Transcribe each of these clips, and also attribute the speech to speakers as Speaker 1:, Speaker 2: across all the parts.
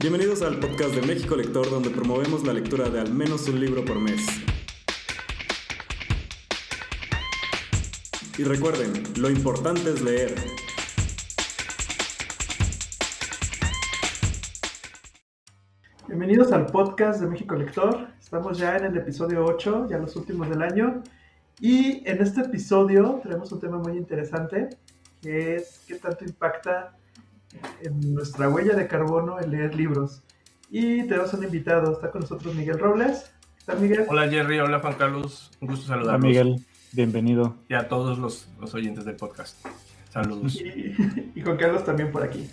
Speaker 1: Bienvenidos al podcast de México Lector, donde promovemos la lectura de al menos un libro por mes. Y recuerden, lo importante es leer.
Speaker 2: Bienvenidos al podcast de México Lector. Estamos ya en el episodio 8, ya los últimos del año. Y en este episodio tenemos un tema muy interesante, que es qué tanto impacta en nuestra huella de carbono el leer libros. Y tenemos un invitado, está con nosotros Miguel Robles. ¿Está Miguel?
Speaker 3: Hola Jerry, hola Juan Carlos, un gusto saludarlos.
Speaker 4: Hola Miguel, bienvenido.
Speaker 3: Y a todos los, los oyentes del podcast. Saludos.
Speaker 2: Y, y Juan Carlos también por aquí.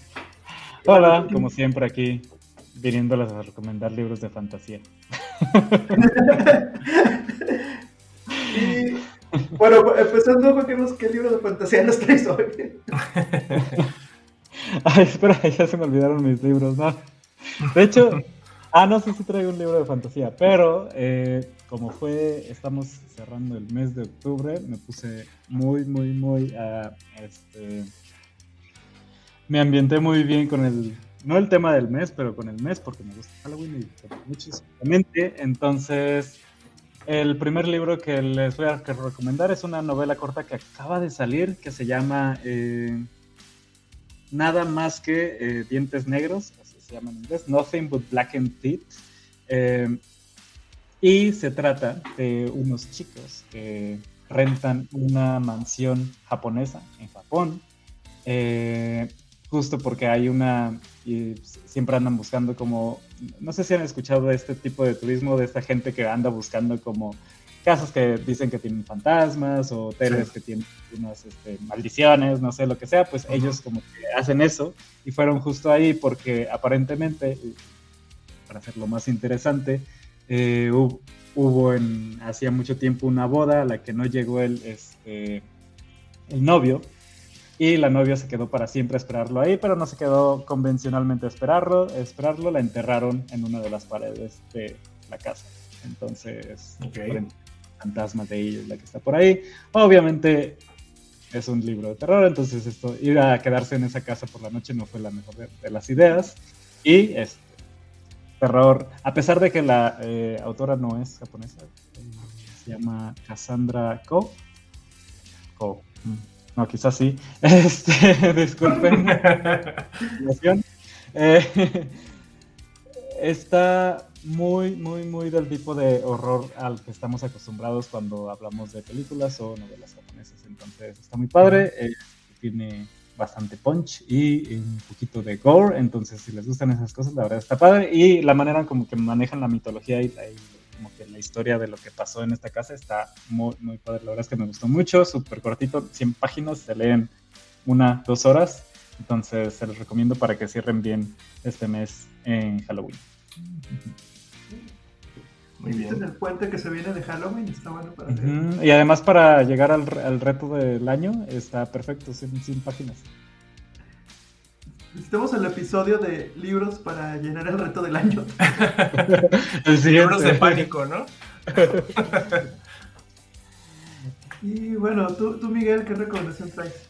Speaker 4: Hola, como siempre aquí, viniéndoles a recomendar libros de fantasía.
Speaker 2: y bueno, empezando, Juan Carlos, ¿qué libro de fantasía nos traes hoy?
Speaker 4: Ay, espera, ya se me olvidaron mis libros, ¿no? De hecho, ah, no sé si traigo un libro de fantasía, pero eh, como fue, estamos cerrando el mes de octubre, me puse muy, muy, muy, uh, este, me ambienté muy bien con el, no el tema del mes, pero con el mes, porque me gusta Halloween y muchísimamente, entonces... El primer libro que les voy a recomendar es una novela corta que acaba de salir, que se llama eh, Nada más que eh, Dientes Negros, así se llama en inglés, Nothing but Blackened Teeth. Eh, y se trata de unos chicos que rentan una mansión japonesa en Japón, eh, justo porque hay una, y siempre andan buscando como, no sé si han escuchado de este tipo de turismo, de esta gente que anda buscando como casas que dicen que tienen fantasmas o hoteles sí. que tienen unas este, maldiciones, no sé lo que sea, pues uh -huh. ellos como que hacen eso y fueron justo ahí porque aparentemente, para hacerlo más interesante, eh, hubo en hacía mucho tiempo una boda a la que no llegó el, este, el novio y la novia se quedó para siempre a esperarlo ahí, pero no se quedó convencionalmente a esperarlo, a esperarlo, la enterraron en una de las paredes de la casa. Entonces,
Speaker 3: okay
Speaker 4: fantasmas de ellos, la que está por ahí. Obviamente es un libro de terror, entonces esto, ir a quedarse en esa casa por la noche no fue la mejor de, de las ideas. Y este, terror, a pesar de que la eh, autora no es japonesa, eh, se llama Cassandra Ko. Ko. No, quizás sí. Este, disculpen. eh, está muy, muy, muy del tipo de horror al que estamos acostumbrados cuando hablamos de películas o novelas japonesas. Entonces está muy padre, eh, tiene bastante punch y un poquito de gore. Entonces, si les gustan esas cosas, la verdad está padre. Y la manera como que manejan la mitología y, la, y como que la historia de lo que pasó en esta casa está muy, muy padre. La verdad es que me gustó mucho, súper cortito, 100 páginas, se leen una, dos horas. Entonces, se los recomiendo para que cierren bien este mes en Halloween.
Speaker 2: Muy bien. En el puente que se viene de Halloween está bueno para
Speaker 4: uh -huh. Y además para llegar al, al, reto del año está perfecto, 100, 100 páginas.
Speaker 2: Estamos en el episodio de libros para llenar el reto del año.
Speaker 3: el libros de pánico, ¿no?
Speaker 2: y bueno, tú, tú, Miguel, ¿qué recomendación traes?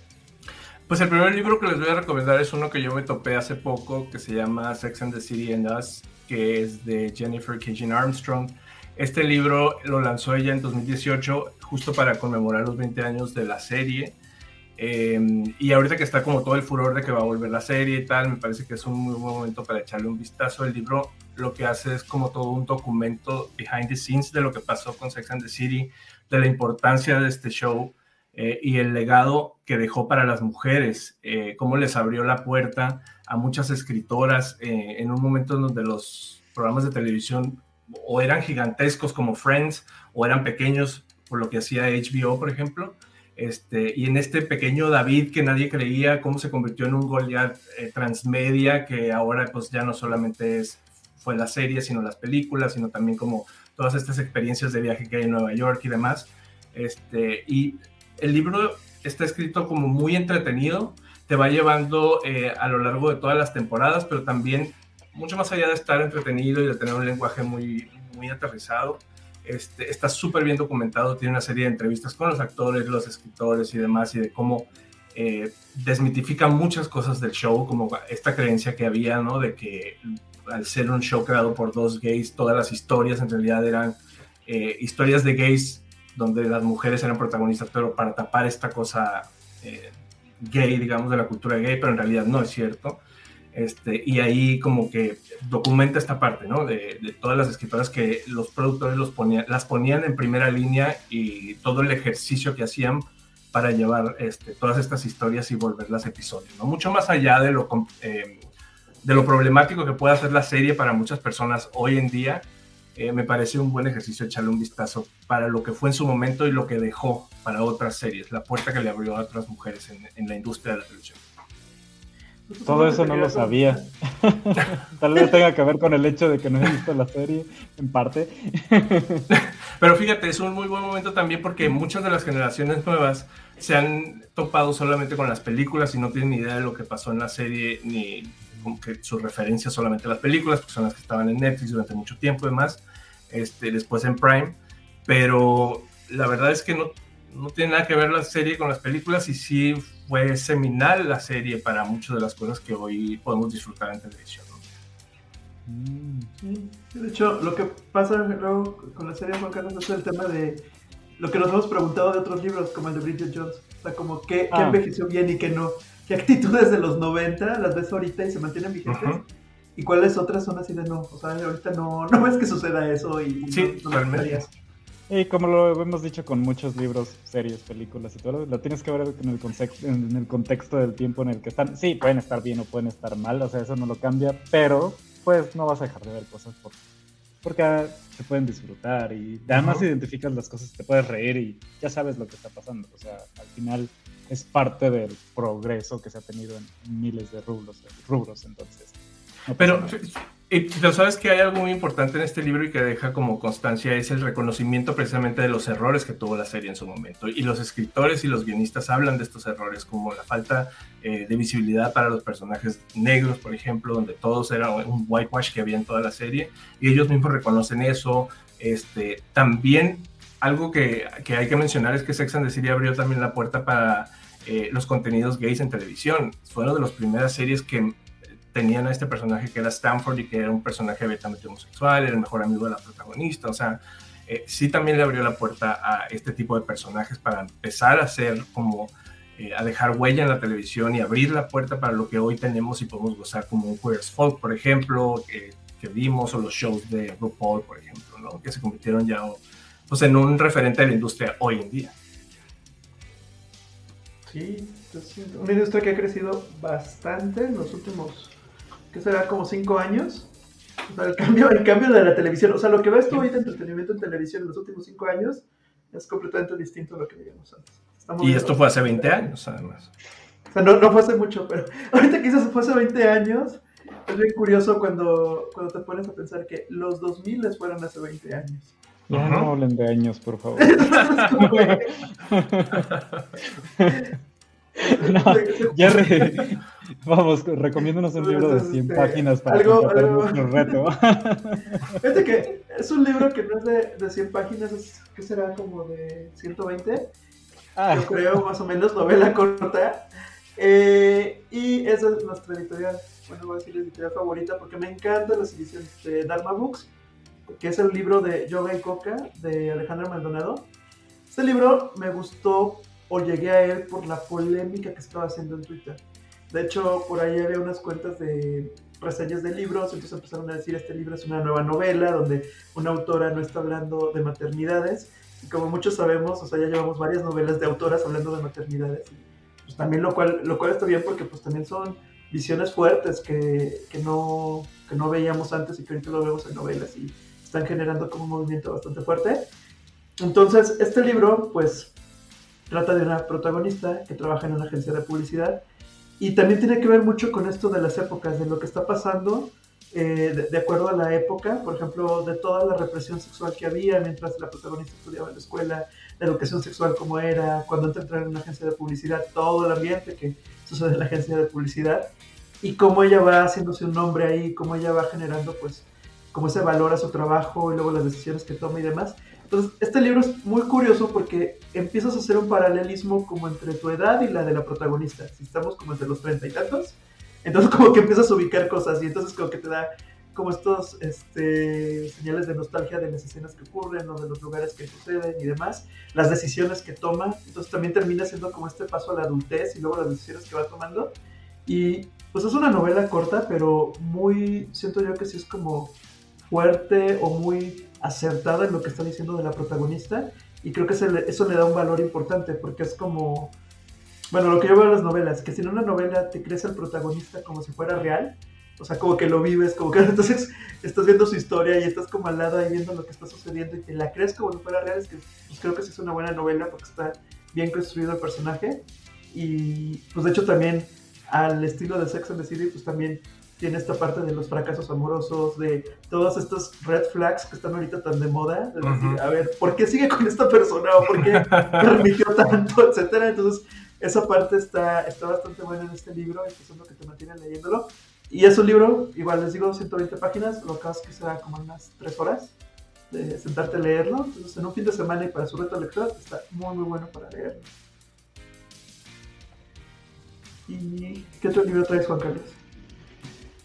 Speaker 3: Pues el primer libro que les voy a recomendar es uno que yo me topé hace poco, que se llama Sex and the City and Us, que es de Jennifer Kagan Armstrong. Este libro lo lanzó ella en 2018, justo para conmemorar los 20 años de la serie. Eh, y ahorita que está como todo el furor de que va a volver la serie y tal, me parece que es un muy buen momento para echarle un vistazo. El libro lo que hace es como todo un documento behind the scenes de lo que pasó con Sex and the City, de la importancia de este show eh, y el legado que dejó para las mujeres, eh, cómo les abrió la puerta a muchas escritoras eh, en un momento en donde los programas de televisión o eran gigantescos como Friends o eran pequeños por lo que hacía HBO, por ejemplo. Este, y en este pequeño David que nadie creía, cómo se convirtió en un Goliath eh, transmedia, que ahora pues ya no solamente es, fue la serie, sino las películas, sino también como todas estas experiencias de viaje que hay en Nueva York y demás. Este, y el libro está escrito como muy entretenido, te va llevando eh, a lo largo de todas las temporadas, pero también mucho más allá de estar entretenido y de tener un lenguaje muy, muy aterrizado, este, está súper bien documentado, tiene una serie de entrevistas con los actores, los escritores y demás, y de cómo eh, desmitifica muchas cosas del show, como esta creencia que había, ¿no? De que al ser un show creado por dos gays, todas las historias en realidad eran eh, historias de gays donde las mujeres eran protagonistas, pero para tapar esta cosa eh, gay, digamos, de la cultura gay, pero en realidad no es cierto. Este, y ahí como que documenta esta parte, ¿no? De, todas las escritoras que los productores las ponían en primera línea y todo el ejercicio que hacían para llevar este, todas estas historias y volverlas episodios, ¿no? Mucho más allá de lo, lo problemático que puede hacer la serie para muchas personas hoy en día, eh, me parece un buen ejercicio echarle un vistazo para lo que fue en su momento y lo que dejó para otras series, la puerta que le abrió a otras mujeres en, en la industria de la televisión.
Speaker 4: Todo eso no lo sabía. Tal vez tenga que ver con el hecho de que no he visto la serie, en parte.
Speaker 3: Pero fíjate, es un muy buen momento también porque muchas de las generaciones nuevas se han topado solamente con las películas y no tienen ni idea de lo que pasó en la serie, ni como que su referencia solamente a las películas, porque son las que estaban en Netflix durante mucho tiempo y demás, este, después en Prime. Pero la verdad es que no, no tiene nada que ver la serie con las películas y sí fue seminal la serie para muchas de las cosas que hoy podemos disfrutar en televisión.
Speaker 2: Mm. de hecho, lo que pasa luego con la serie Juan Carlos es el tema de lo que nos hemos preguntado de otros libros, como el de Bridget Jones. O sea, como qué, ah. envejeció bien y qué no. ¿Qué actitudes de los 90 las ves ahorita y se mantienen vigentes? ¿Y cuáles otras son así de no? O sea, ahorita no, no ves que suceda eso y,
Speaker 3: sí,
Speaker 2: no,
Speaker 3: realmente.
Speaker 4: Y como lo hemos dicho con muchos libros, series, películas y todo, lo tienes que ver en el, contexto, en el contexto del tiempo en el que están. Sí, pueden estar bien o pueden estar mal, o sea, eso no lo cambia, pero pues no vas a dejar de ver cosas por, porque se pueden disfrutar y además identificas las cosas, te puedes reír y ya sabes lo que está pasando. O sea, al final es parte del progreso que se ha tenido en miles de rubros, rubros entonces.
Speaker 3: pero pero sabes que hay algo muy importante en este libro y que deja como constancia es el reconocimiento precisamente de los errores que tuvo la serie en su momento. Y los escritores y los guionistas hablan de estos errores como la falta eh, de visibilidad para los personajes negros, por ejemplo, donde todos era un whitewash que había en toda la serie. Y ellos mismos reconocen eso. Este, también algo que, que hay que mencionar es que Sex and the City abrió también la puerta para eh, los contenidos gays en televisión. Fue una de las primeras series que tenían a este personaje que era Stanford y que era un personaje abiertamente homosexual, era el mejor amigo de la protagonista, o sea, eh, sí también le abrió la puerta a este tipo de personajes para empezar a hacer como, eh, a dejar huella en la televisión y abrir la puerta para lo que hoy tenemos y podemos gozar como un Queer Folk, por ejemplo, que vimos, o los shows de RuPaul, por ejemplo, ¿no? que se convirtieron ya pues, en un referente de la industria hoy en día.
Speaker 2: Sí, una industria que ha crecido bastante en los últimos que será como cinco años. O sea, el cambio, el cambio de la televisión, o sea, lo que ves tú hoy de entretenimiento en televisión en los últimos cinco años es completamente distinto a lo que veíamos antes.
Speaker 3: y esto fue hace 20 años, además.
Speaker 2: O sea, no, no fue hace mucho, pero ahorita quizás fue hace 20 años. Es bien curioso cuando, cuando te pones a pensar que los 2000 fueron hace 20 años.
Speaker 4: Ya no hablen de años, por favor. No, Jerry, vamos, recomiéndanos un libro de 100 páginas para algo, nuestro reto.
Speaker 2: Fíjate que es un libro que no es de, de 100 páginas, es, ¿qué será? Como de 120. Ah. Yo creo, más o menos, novela corta. Eh, y esa es nuestra editorial, bueno, voy a decir la editorial favorita porque me encantan las ediciones de Dharma Books, que es el libro de Yoga y Coca de Alejandra Maldonado. Este libro me gustó o llegué a él por la polémica que estaba haciendo en Twitter. De hecho, por ahí había unas cuentas de reseñas de libros, entonces empezaron a decir este libro es una nueva novela donde una autora no está hablando de maternidades. Y como muchos sabemos, o sea, ya llevamos varias novelas de autoras hablando de maternidades. Pues también lo cual, lo cual está bien porque pues también son visiones fuertes que, que, no, que no veíamos antes y que ahorita lo vemos en novelas y están generando como un movimiento bastante fuerte. Entonces, este libro, pues Trata de una protagonista que trabaja en una agencia de publicidad y también tiene que ver mucho con esto de las épocas, de lo que está pasando eh, de, acuerdo a la época, por ejemplo, de toda la represión sexual que había mientras la protagonista estudiaba en la escuela, la educación sexual como era, cuando entra en una agencia de publicidad, todo el ambiente que sucede en la agencia de publicidad y cómo ella va haciéndose un nombre ahí, cómo ella va generando pues como ese valor a su trabajo y luego las decisiones que toma y demás. Entonces, este libro es muy curioso porque empiezas a hacer un paralelismo como entre tu edad y la de la protagonista. Si estamos como entre los treinta y tantos, entonces como que empiezas a ubicar cosas y entonces como que te da como estos este, señales de nostalgia de las escenas que ocurren o de los lugares que suceden y demás, las decisiones que toma, entonces también termina siendo como este paso a la adultez y luego las decisiones que va tomando. Y pues es una novela corta, pero muy, siento yo que sí es como fuerte o muy acertada en lo que está diciendo de la protagonista y creo que eso le da un valor importante porque es como, bueno, lo que yo veo en las novelas, que si en una novela te crees el protagonista como si fuera real, o sea, como que lo vives, como que entonces estás viendo su historia y estás como al lado ahí viendo lo que está sucediendo y te la crees como si fuera real, es que pues creo que sí es una buena novela porque está bien construido el personaje. Y pues de hecho también al estilo de Sex and the City pues también tiene esta parte de los fracasos amorosos, de todos estos red flags que están ahorita tan de moda, de decir, a ver, ¿por qué sigue con esta persona? ¿O por qué permitió tanto? Etcétera. Entonces, esa parte está, está bastante buena en este libro, y eso es lo que te mantiene leyéndolo. Y es un libro, igual les digo, 120 páginas, lo que que será como unas 3 horas de sentarte a leerlo. Entonces, en un fin de semana y para su reto lector, está muy, muy bueno para leerlo. ¿Y qué otro libro traes, Juan Carlos?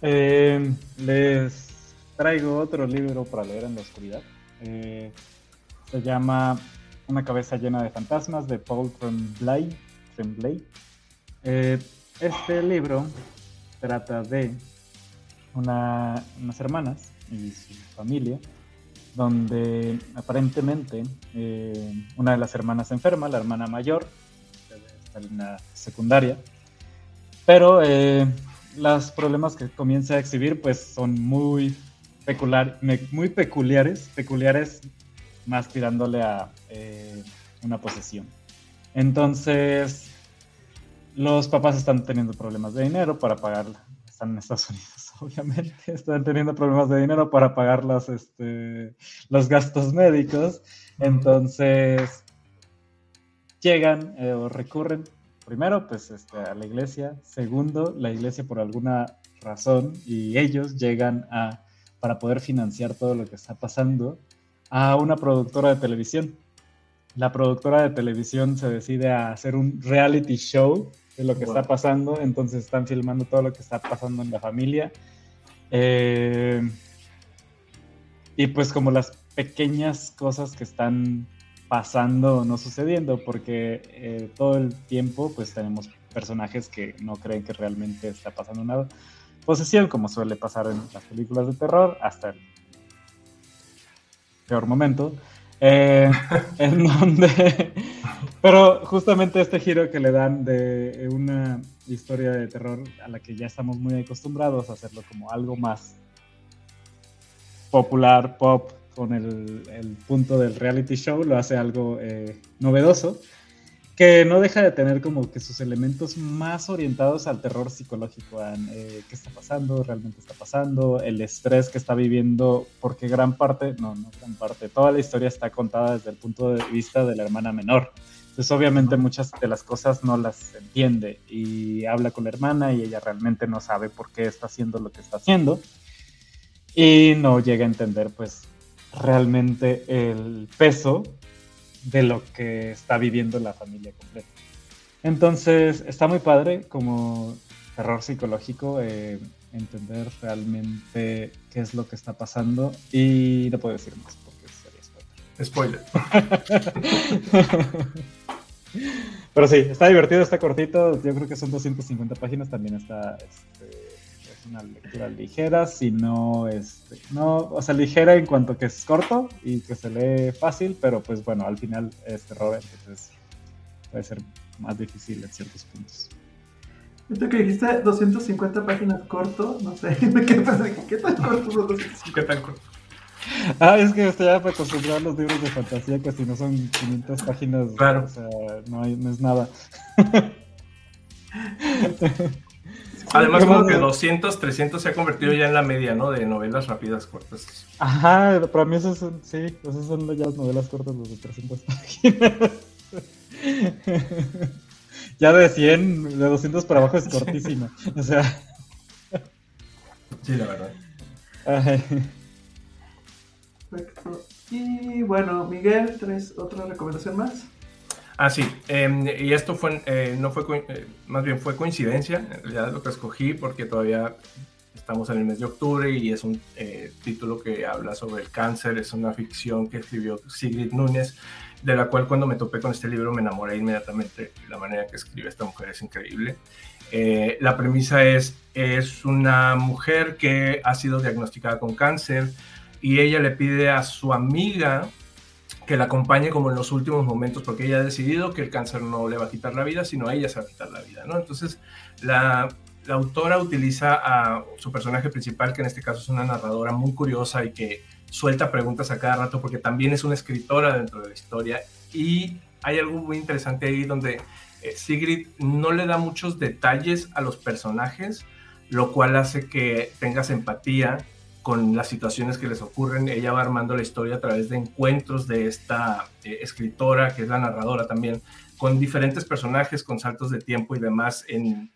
Speaker 4: Eh, les traigo otro libro para leer en la oscuridad. Eh, se llama Una cabeza llena de fantasmas de Paul Tremblay. Eh, este libro trata de unas hermanas y su familia, donde aparentemente una de las hermanas enferma, la hermana mayor, está en la secundaria, pero los problemas que comienza a exhibir pues son muy, peculiar, muy peculiares, peculiares más tirándole a eh, una posesión. Entonces, los papás están teniendo problemas de dinero para pagar, están en Estados Unidos, obviamente, están teniendo problemas de dinero para pagar los, este, los gastos médicos. Entonces, llegan eh, o recurren primero, pues este, a la iglesia. Segundo, la iglesia por alguna razón y ellos llegan a, para poder financiar todo lo que está pasando, a una productora de televisión. La productora de televisión se decide a hacer un reality show de lo que está pasando, entonces están filmando todo lo que está pasando en la familia. Eh, y pues como las pequeñas cosas que están pasando no sucediendo, porque eh, todo el tiempo pues tenemos personajes que no creen que realmente está pasando nada. Posesión, como suele pasar en las películas de terror, hasta el peor momento, eh, en donde... Pero justamente este giro que le dan de una historia de terror a la que ya estamos muy acostumbrados a hacerlo como algo más popular, pop, con el, punto del reality show, lo hace algo eh, novedoso, que no deja de tener como que sus elementos más orientados al terror psicológico, a eh, qué está pasando, realmente está pasando, el estrés que está viviendo, porque gran parte, no, no gran parte, toda la historia está contada desde el punto de vista de la hermana menor. Entonces obviamente muchas de las cosas no las entiende y habla con la hermana y ella realmente no sabe por qué está haciendo lo que está haciendo y no llega a entender pues realmente el peso de lo que está viviendo la familia completa. Entonces, está muy padre como terror psicológico eh, entender realmente qué es lo que está pasando y no puedo decir más porque
Speaker 3: sería spoiler.
Speaker 4: Spoiler. Pero sí, está divertido, está cortito. Yo creo que son 250 páginas. También está este, una lectura ligera, sino, este, no, o sea, ligera en cuanto que es corto y que se lee fácil, pero pues bueno, al final es terror, entonces puede ser más difícil en ciertos puntos.
Speaker 2: Esto que dijiste 250 páginas corto, no sé, me quedé pensando, ¿qué tan corto son 250?
Speaker 3: ¿Qué tan corto?
Speaker 4: Ah, es que estoy acostumbrado a los libros de fantasía que si no son 500 páginas,
Speaker 3: claro.
Speaker 4: o sea, no, hay, no es nada.
Speaker 3: Además, como que 200, 300 se ha convertido ya en la media, ¿no? De novelas rápidas cortas.
Speaker 4: Ajá, para mí esas son, sí, esas son ya las novelas cortas, los de 300 páginas. ya de 100, de 200 para abajo es cortísima. O sea.
Speaker 3: Sí, la verdad.
Speaker 2: Perfecto. Y bueno, Miguel, ¿traes otra recomendación más?
Speaker 3: Ah, sí. Em, y esto fue, eh, no fue, eh, más bien fue coincidencia, en realidad lo que escogí, porque todavía estamos en el mes de octubre y es un eh, título que habla sobre el cáncer, es una ficción que escribió Sigrid Núñez, de la cual cuando me topé con este libro me enamoré inmediatamente. La manera que escribe esta mujer es increíble. La premisa es, es una mujer que ha sido diagnosticada con cáncer y ella le pide a su amiga que la acompañe como en los últimos momentos, porque ella ha decidido que el cáncer no le va a quitar la vida, sino a ella se va a quitar la vida, ¿no? Entonces, la, la autora utiliza a su personaje principal, que en este caso es una narradora muy curiosa y que suelta preguntas a cada rato, porque también es una escritora dentro de la historia, y hay algo muy interesante ahí donde eh, Sigrid no le da muchos detalles a los personajes, lo cual hace que tengas empatía con las situaciones que les ocurren. Ella va armando la historia a través de encuentros de esta eh, escritora, que es la narradora también, con diferentes personajes, con saltos de tiempo y demás en,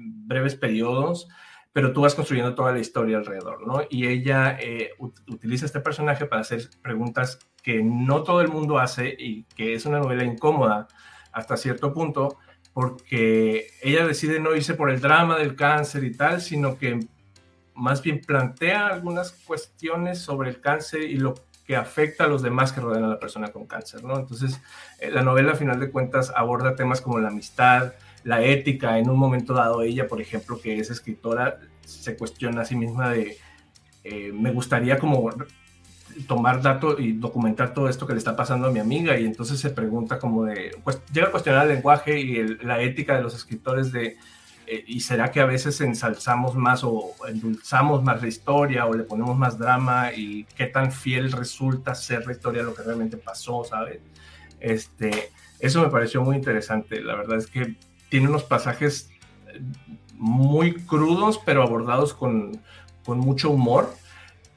Speaker 3: breves periodos, pero tú vas construyendo toda la historia alrededor, ¿no? Y ella eh, utiliza este personaje para hacer preguntas que no todo el mundo hace y que es una novela incómoda hasta cierto punto, porque ella decide no irse por el drama del cáncer y tal, sino que más bien plantea algunas cuestiones sobre el cáncer y lo que afecta a los demás que rodean a la persona con cáncer, ¿no? Entonces, eh, la novela, a final de cuentas, aborda temas como la amistad, la ética. En un momento dado, ella, por ejemplo, que es escritora, se cuestiona a sí misma de, eh, me gustaría como tomar datos y documentar todo esto que le está pasando a mi amiga y entonces se pregunta como de, pues llega a cuestionar el lenguaje y la ética de los escritores de, eh, ¿y será que a veces ensalzamos más o endulzamos más la historia o le ponemos más drama y qué tan fiel resulta ser la historia a lo que realmente pasó, ¿sabes? Este, eso me pareció muy interesante. La verdad es que tiene unos pasajes eh, muy crudos, pero abordados con, con mucho humor.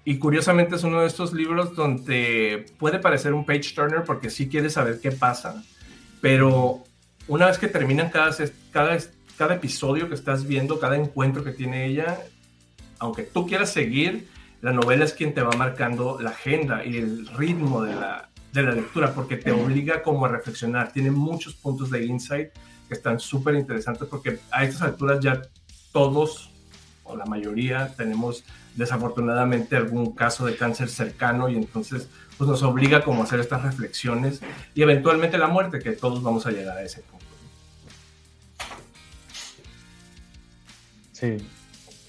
Speaker 3: Y curiosamente es uno de estos libros donde puede parecer un page turner porque sí quieres saber qué pasa, pero una vez que terminan cada, cada cada episodio que estás viendo, cada encuentro que tiene ella, aunque tú quieras seguir, la novela es quien te va marcando la agenda y el ritmo de la, de la lectura, porque te obliga como a reflexionar. Tiene muchos puntos de insight que están súper interesantes, porque a estas alturas ya todos, o la mayoría, tenemos desafortunadamente algún caso de cáncer cercano y entonces pues nos obliga como a hacer estas reflexiones y eventualmente la muerte, que todos vamos a llegar a ese punto.
Speaker 4: Sí.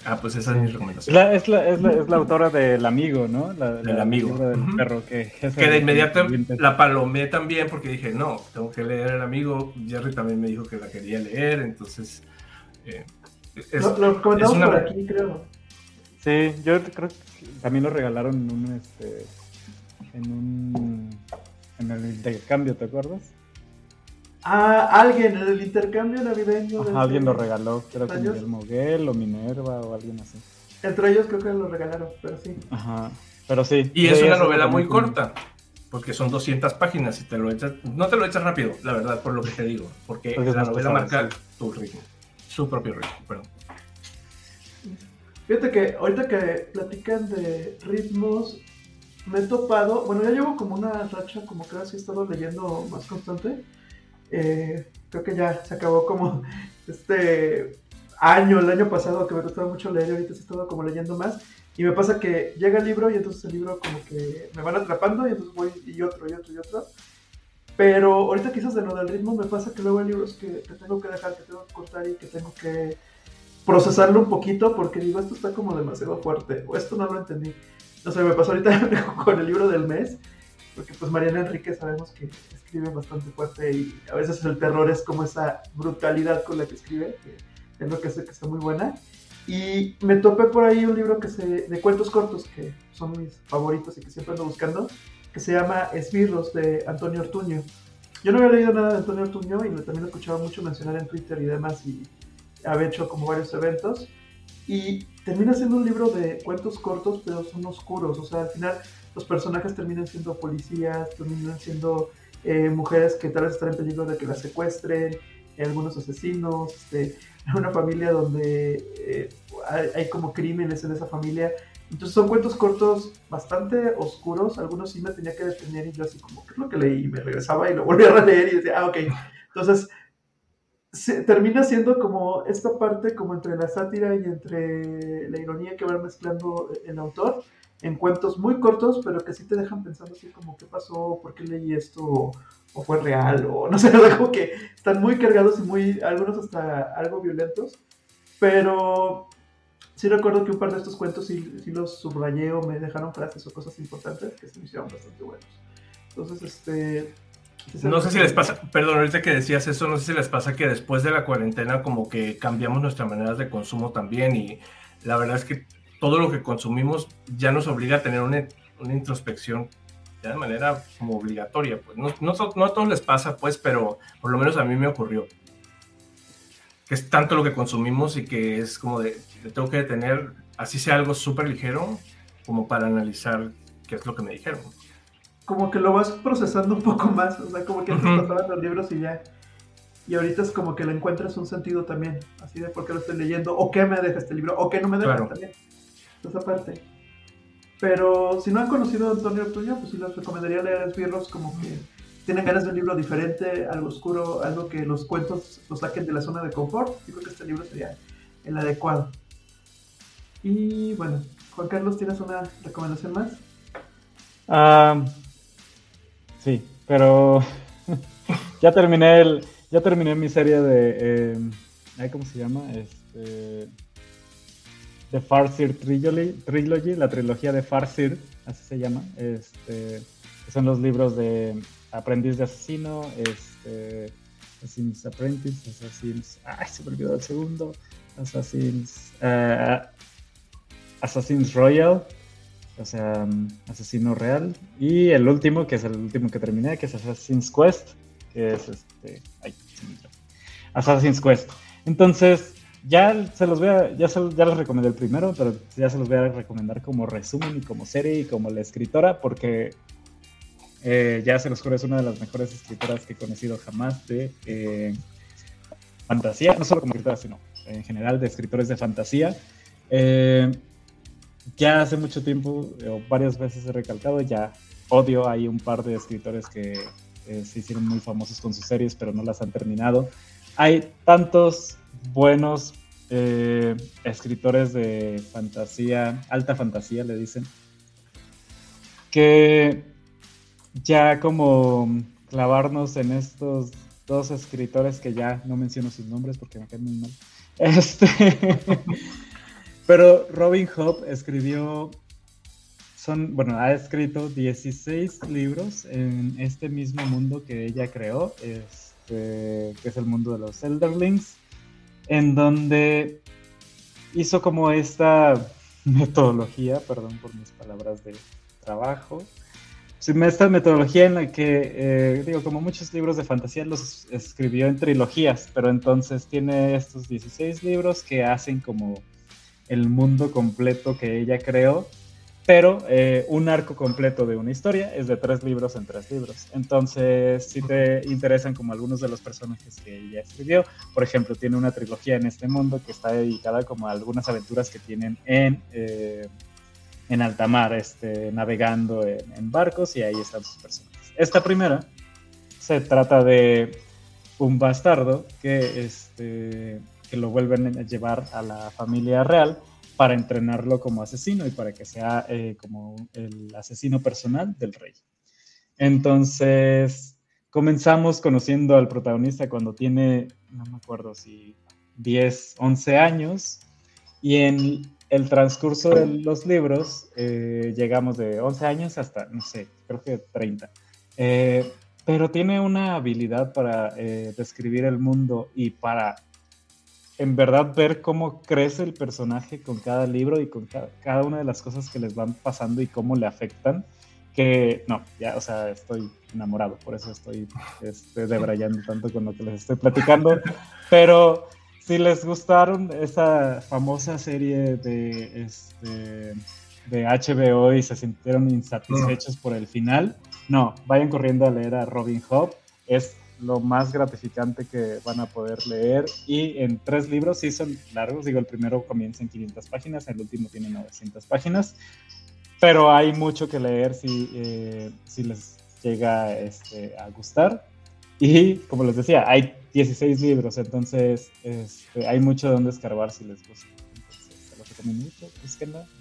Speaker 3: Ah, pues esa es mi recomendación.
Speaker 4: es, la, es, la, es, la, autora del Amigo, ¿no? La,
Speaker 3: del Amigo.
Speaker 4: Del perro, que,
Speaker 3: que de inmediato la palomé también porque dije, no, tengo que leer El Amigo. Jerry también me dijo que la quería leer, entonces...
Speaker 2: Eh, es, lo, lo comentamos por aquí, creo.
Speaker 4: Sí, yo creo que también lo regalaron en un... Este, en un... En el intercambio, ¿te acuerdas?
Speaker 2: Ah, alguien en el intercambio navideño.
Speaker 4: alguien lo regaló, creo que Miguel Moguel o Minerva o alguien así.
Speaker 2: Entre ellos creo que lo regalaron, pero sí.
Speaker 4: Ajá, pero sí.
Speaker 3: Y es una novela muy corta, porque son 200 páginas y te lo echas, no te lo echas rápido, la verdad, por lo que te digo, porque, la novela marca tu ritmo, su propio ritmo, perdón.
Speaker 2: Fíjate que ahorita que platican de ritmos, me he topado, bueno, ya llevo como una racha, como que así he estado leyendo más constante eh, creo que ya se acabó como este año, el año pasado que me gustaba mucho leer ahorita he estado como leyendo más. Y me pasa que llega el libro y entonces el libro como que me van atrapando y entonces voy y otro y otro y otro. Pero ahorita quizás de lo del ritmo me pasa que luego hay libros que, tengo que dejar, que tengo que cortar y que tengo que procesarlo un poquito porque digo, esto está como demasiado fuerte o esto no lo entendí. No sé, me pasó ahorita con el libro del mes, porque pues Mariana Enrique sabemos que escribe bastante fuerte y a veces el terror es como esa brutalidad con la que escribe, que es lo que hace que está muy buena. Y me topé por ahí un libro que se, de cuentos cortos, que son mis favoritos y que siempre ando buscando, que se llama Esbirros de Antonio Ortuño. Yo no había leído nada de Antonio Ortuño y también lo he escuchado mucho mencionar en Twitter y demás y había hecho como varios eventos. Y termina siendo un libro de cuentos cortos, pero son oscuros. O sea, al final los personajes terminan siendo policías, terminan siendo eh, mujeres que tal vez están en peligro de que las secuestren, algunos asesinos, este, una familia donde eh, hay, como crímenes en esa familia. Entonces son cuentos cortos bastante oscuros, algunos sí me tenía que detener y yo así como, ¿qué es lo que leí? Y me regresaba y lo volví a releer y decía, ah, ok. Entonces, termina siendo como esta parte como entre la sátira y entre la ironía que va mezclando el autor en cuentos muy cortos, pero que sí te dejan pensando así como qué pasó, por qué leí esto, o fue real, o no sé, algo que están muy cargados y muy, algunos hasta algo violentos, pero sí recuerdo que un par de estos cuentos sí, sí los subrayé o me dejaron frases o cosas importantes que se me hicieron bastante buenos. Entonces, este...
Speaker 3: No sé si les pasa, perdón, ahorita que decías eso, no sé si les pasa que después de la cuarentena como que cambiamos nuestras maneras de consumo también y la verdad es que todo lo que consumimos ya nos obliga a tener una, una introspección ya de manera como obligatoria. Pues. No, no, no, a todos les pasa, pues, pero por lo menos a mí me ocurrió. Que es tanto lo que consumimos y que es como de, tengo que detener, así sea algo súper ligero, como para analizar qué es lo que me dijeron.
Speaker 2: Como que lo vas procesando un poco más, o sea, como que antes pasaban los libros y ya. Y ahorita es como que le encuentras un sentido también, así de por qué lo estoy leyendo, o qué me deja este libro, o qué no me deja también. Esa parte. Pero si no han conocido a Antonio Ortuño, pues sí les recomendaría leer Esbirros como que tienen ganas de un libro diferente, algo oscuro, algo que los cuentos los saquen de la zona de confort. Yo creo que este libro sería el adecuado. Y bueno, Juan Carlos, ¿tienes una recomendación más?
Speaker 4: Ah, sí, pero ya terminé el, ya terminé mi serie de, eh, ¿cómo se llama? Este, The Farsir Trilogy, la trilogía de Farsir, así se llama. Este, son los libros de Aprendiz de Asesino, este, Assassin's Apprentice, Assassin's. ¡Ay, se me olvidó el segundo! Assassin's. Uh, Assassin's Royal, o sea, Asesino Real. Y el último, que es el último que terminé, que es Assassin's Quest, que es este. Ay, Assassin's Quest. Entonces, ya se los voy a, ya, ya les recomendé el primero, pero ya se los voy a recomendar como resumen y como serie y como la escritora, porque eh, ya se los juro, es una de las mejores escritoras que he conocido jamás de eh, fantasía, no solo como escritora, sino en general de escritores de fantasía. Eh, ya hace mucho tiempo, o varias veces he recalcado, ya odio, hay un par de escritores que se hicieron muy famosos con sus series, pero no las han terminado. Hay tantos buenos eh, escritores de fantasía, alta fantasía le dicen, que ya como clavarnos en estos dos escritores que ya no menciono sus nombres porque me caen muy mal. Este, pero Robin Hood escribió, son, bueno, ha escrito 16 libros en este mismo mundo que ella creó, este, que es el mundo de los Elderlings en donde hizo como esta metodología, perdón por mis palabras de trabajo, esta metodología en la que, eh, digo, como muchos libros de fantasía los escribió en trilogías, pero entonces tiene estos 16 libros que hacen como el mundo completo que ella creó pero eh, un arco completo de una historia es de tres libros en tres libros. Entonces, si te interesan como algunos de los personajes que ella escribió, por ejemplo, tiene una trilogía en este mundo que está dedicada como a algunas aventuras que tienen en, eh, en alta mar, este, navegando en, barcos y ahí están sus personajes. Esta primera se trata de un bastardo que, este, que lo vuelven a llevar a la familia real para entrenarlo como asesino y para que sea eh, como el asesino personal del rey. Entonces, comenzamos conociendo al protagonista cuando tiene, no me acuerdo si 10, 11 años, y en el transcurso de los libros eh, llegamos de 11 años hasta, no sé, creo que 30. Eh, pero tiene una habilidad para describir el mundo y para en verdad ver cómo crece el personaje con cada libro y con cada, una de las cosas que les van pasando y cómo le afectan. Que no, ya, o sea, estoy enamorado, por eso estoy este, debrayando tanto con lo que les estoy platicando. Pero si les gustaron esa famosa serie de, este, de HBO y se sintieron insatisfechos por el final, no, vayan corriendo a leer a Robin Hood. Es lo más gratificante que van a poder leer. Y en tres libros, sí son largos, digo, el primero comienza en 500 páginas, el último tiene 900 páginas, pero hay mucho que leer si, eh, si les llega este, a gustar. Y como les decía, hay 16 libros, entonces este, hay mucho donde escarbar si les gusta. Entonces, se los recomiendo mucho.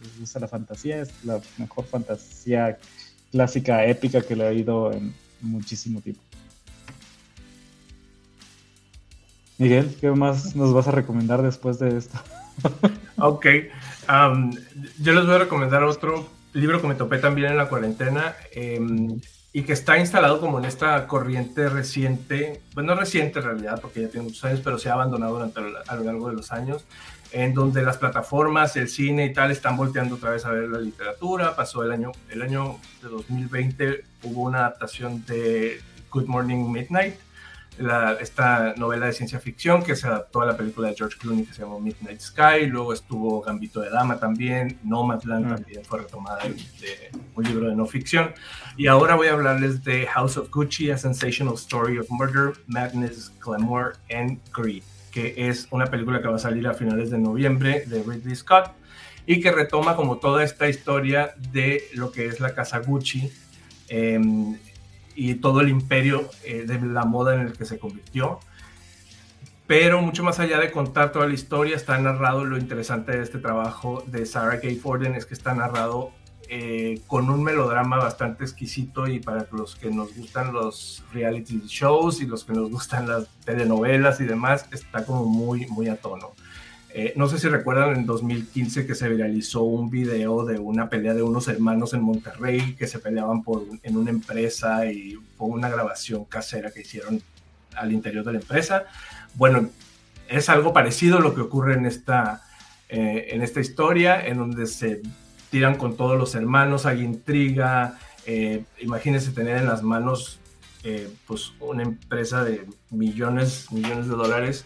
Speaker 4: Les gusta la fantasía, es la mejor fantasía clásica, épica que le he oído en muchísimo tiempo. Miguel, ¿qué más nos vas a recomendar después de esto?
Speaker 3: ok, yo les voy a recomendar otro libro que me topé también en la cuarentena em, y que está instalado como en esta corriente reciente, bueno, no reciente en realidad, porque ya tiene muchos años, pero se ha abandonado durante, a lo largo de los años, en donde las plataformas, el cine y tal están volteando otra vez a ver la literatura. Pasó el año, el año de 2020, hubo una adaptación de Good Morning Midnight, esta novela de ciencia ficción que se adaptó a la película de George Clooney que se llamó Midnight Sky, luego estuvo Gambito de Dama también, Nomadland mm. también fue retomada de, un libro de no ficción, y ahora voy a hablarles de House of Gucci, A Sensational Story of Murder, Madness, Glamour and Greed, que es una película que va a salir a finales de noviembre de Ridley Scott y que retoma como toda esta historia de lo que es la casa Gucci. Eh, y todo el imperio eh, de la moda en el que se convirtió. Pero mucho más allá de contar toda la historia, está narrado lo interesante de este trabajo de Sarah Gay Forden es que está narrado eh, con un melodrama bastante exquisito y para los que nos gustan los reality shows y los que nos gustan las telenovelas y demás, está como muy, muy a tono. Eh, no sé si recuerdan en 2015 que se viralizó un video de una pelea de unos hermanos en Monterrey que se peleaban por, en una empresa y fue una grabación casera que hicieron al interior de la empresa. Bueno, es algo parecido a lo que ocurre en esta, eh, en esta historia, en donde se tiran con todos los hermanos, hay intriga. Eh, imagínense tener en las manos pues una empresa de millones, millones de dólares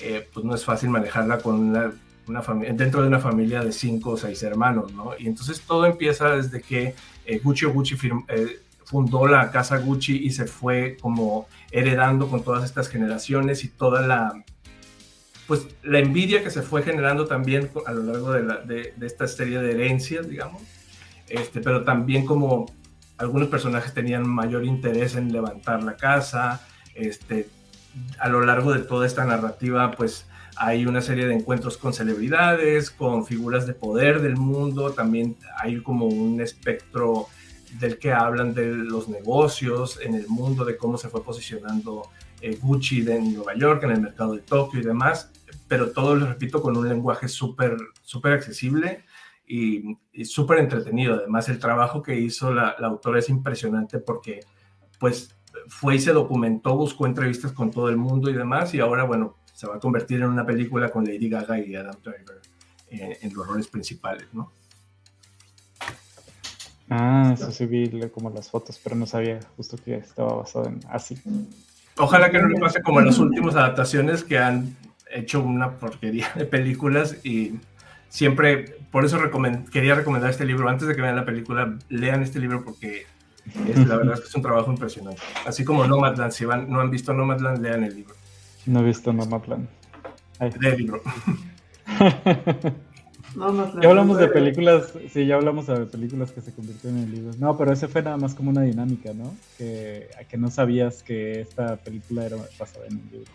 Speaker 3: eh, pues no es fácil manejarla con una, una familia, dentro de una familia de cinco o seis hermanos, ¿no? Y entonces todo empieza desde que eh, Gucci Gucci eh, fundó la casa Gucci y se fue como heredando con todas estas generaciones y toda la, pues la envidia que se fue generando también a lo largo de, la, de, de esta serie de herencias, digamos, este, pero también como algunos personajes tenían mayor interés en levantar la casa, este, a lo largo de toda esta narrativa, pues hay una serie de encuentros con celebridades, con figuras de poder del mundo, también hay como un espectro del que hablan de los negocios en el mundo, de cómo se fue posicionando eh, Gucci en Nueva York, en el mercado de Tokio y demás, pero todo, lo repito, con un lenguaje súper, súper accesible y, súper entretenido. Además, el trabajo que hizo la autora es impresionante porque, pues, fue y se documentó, buscó entrevistas con todo el mundo y demás, y ahora, bueno, se va a convertir en una película con Lady Gaga y Adam Driver eh, en los roles principales, ¿no?
Speaker 4: Ah, eso sí vi como las fotos, pero no sabía justo que estaba basado en así.
Speaker 3: Ojalá que no le pase como en las últimas adaptaciones que han hecho una porquería de películas y siempre, por eso quería recomendar este libro. Antes de que vean la película, lean este libro porque la verdad es que es un trabajo impresionante. Así como Nomadland, si van, no han visto Nomadland, lean el libro.
Speaker 4: No he visto Nomadland.
Speaker 3: Lee el libro.
Speaker 4: ya hablamos de películas, sí, ya hablamos de películas que se convirtieron en libros. No, pero ese fue nada más como una dinámica, ¿no? Que, que no sabías que esta película era basada en un libro.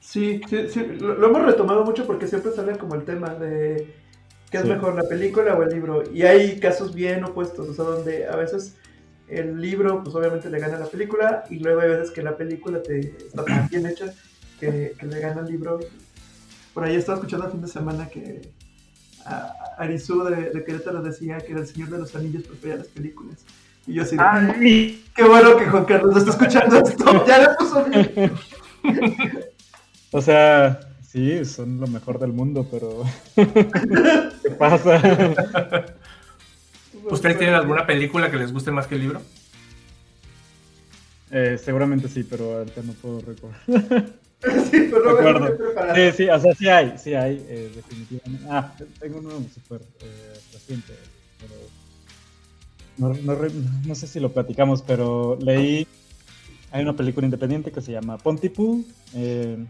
Speaker 2: Sí, sí, sí, lo hemos retomado mucho porque siempre sale como el tema de ¿Qué es mejor, la película o el libro? Y hay casos bien opuestos, o sea, donde a veces el libro, pues obviamente le gana a la película, y luego hay veces que la película te, está tan bien hecha que, le gana al libro. Por ahí estaba escuchando el fin de semana que Arizú de, de Querétaro decía que era el Señor de los Anillos prefería las películas. Y yo así, Ay. qué bueno que Juan Carlos está escuchando esto, ya le puso bien.
Speaker 4: o sea, Sí, son lo mejor del mundo, pero ¿qué pasa?
Speaker 3: ¿Ustedes tienen alguna película que les guste más que el libro?
Speaker 4: Eh, seguramente sí, pero ahorita no puedo recordar. sí, pero no Sí, sí, o sea, sí hay, sí hay, eh, definitivamente. Ah, tengo uno súper eh, reciente, pero no, no, no, sé si lo platicamos, pero leí, hay una película independiente que se llama Pontypool, eh,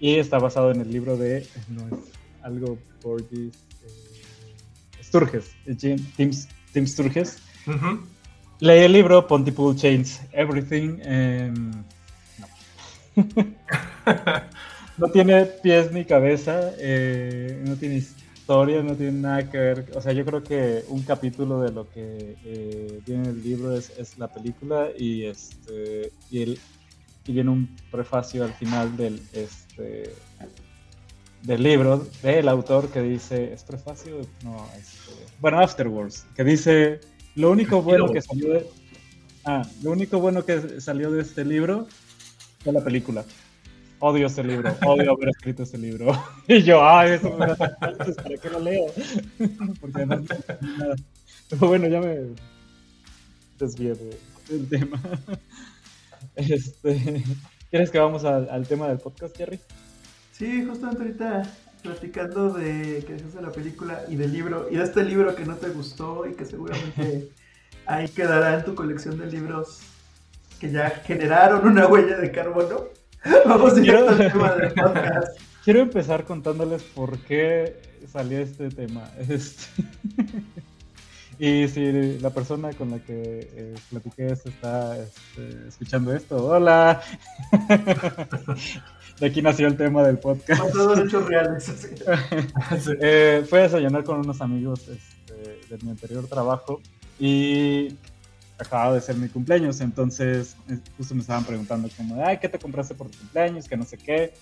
Speaker 4: y está basado en el libro de no es algo Borges eh, Sturges, Tim, Tim Sturges. leí el libro Pontypool Chains Everything. em, no. no tiene pies ni cabeza, eh, no tiene historia, no tiene nada que ver. O sea, yo creo que un capítulo de lo que eh, viene en el libro es, es la película y este y, el, y viene un prefacio al final del este del libro del autor que dice es prefacio no este, bueno afterwards que dice lo único bueno que salió de ah, lo único bueno que salió de este libro fue la película. Odio este libro odio haber escrito este libro. Y yo ay eso me da antes para qué lo leo porque además no nada. pero bueno ya me desvié de- del tema. Este ¿Quieres que vamos al, al tema del podcast, Jerry?
Speaker 2: Sí, justamente ahorita platicando de que es de la película y del libro, y de este libro que no te gustó y que seguramente ahí quedará en tu colección de libros que ya generaron una huella de carbono. Vamos directo al tema del podcast.
Speaker 4: Quiero empezar contándoles por qué salió este tema. Este, y si la persona con la que eh, platiqué esto está este, escuchando esto, hola. De aquí nació el tema del podcast.
Speaker 2: En hechos reales.
Speaker 4: Eh, fui a desayunar con unos amigos este, de mi anterior trabajo y acababa de ser mi cumpleaños, entonces eh, justo me estaban preguntando como, ay, ¿qué te compraste por tu cumpleaños? Que no sé qué.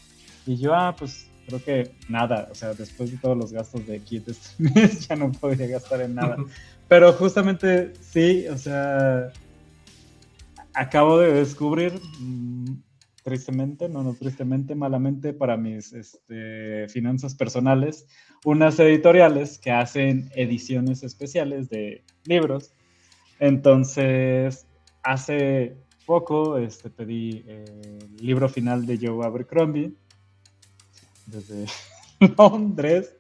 Speaker 4: Y yo, ah, pues creo que nada, o sea, después de todos los gastos de kit este mes ya no podía gastar en nada. Pero justamente sí, o sea, acabo de descubrir, mm, tristemente, no, no tristemente, malamente para mis este, finanzas personales, unas editoriales que hacen ediciones especiales de libros. Entonces, hace poco este, pedí eh, el libro final de Joe Abercrombie desde Londres,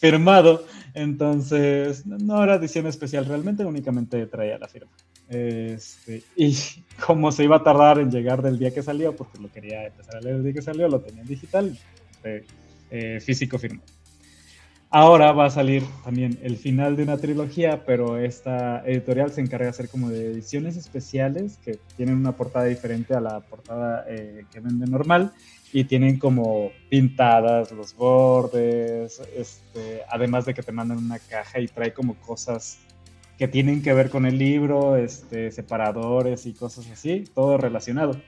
Speaker 4: firmado. Entonces, no- era edición especial, realmente únicamente traía la firma. Este, y como se iba a tardar en llegar del día que salió, porque lo quería empezar a leer el día que salió, lo tenía en digital, eh, físico firmado. Ahora va a salir también el final de una trilogía, pero esta editorial se encarga de hacer como de ediciones especiales que tienen una portada diferente a la portada eh, que vende normal y tienen como pintadas los bordes, este, además de que te mandan una caja y trae como cosas que tienen que ver con el libro, este, separadores y cosas así, todo relacionado.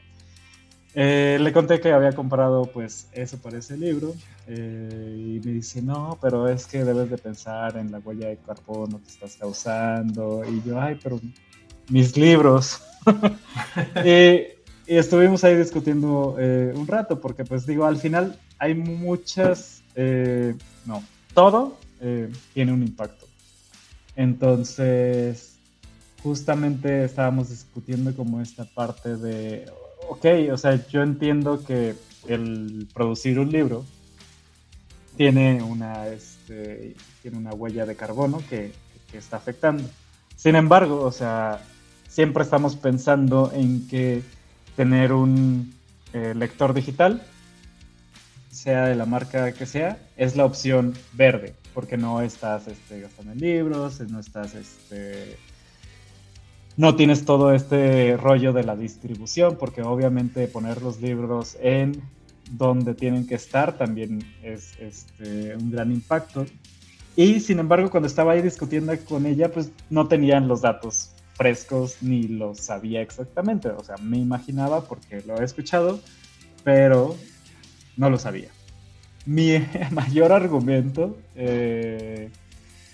Speaker 4: Eh, le conté que había comprado pues eso para ese libro eh, y me dice, no, pero es que debes de pensar en la huella de carbono que estás causando. Y yo, ay, pero mis libros. y, y estuvimos ahí discutiendo eh, un rato, porque pues digo, al final hay muchas, eh, no, todo eh, tiene un impacto. Entonces, justamente estábamos discutiendo como esta parte de, ok, o sea, yo entiendo que el producir un libro tiene una, este, tiene una huella de carbono que, que está afectando. Sin embargo, o sea, siempre estamos pensando en que tener un eh, lector digital, sea de la marca que sea, es la opción verde, porque no estás este, gastando en libros, no estás, este, no tienes todo este rollo de la distribución, porque obviamente poner los libros en donde tienen que estar también es este, un gran impacto. Y sin embargo, cuando estaba ahí discutiendo con ella, pues no tenían los datos frescos ni los sabía exactamente. O sea, me imaginaba porque lo he escuchado, pero no lo sabía. Mi mayor argumento eh,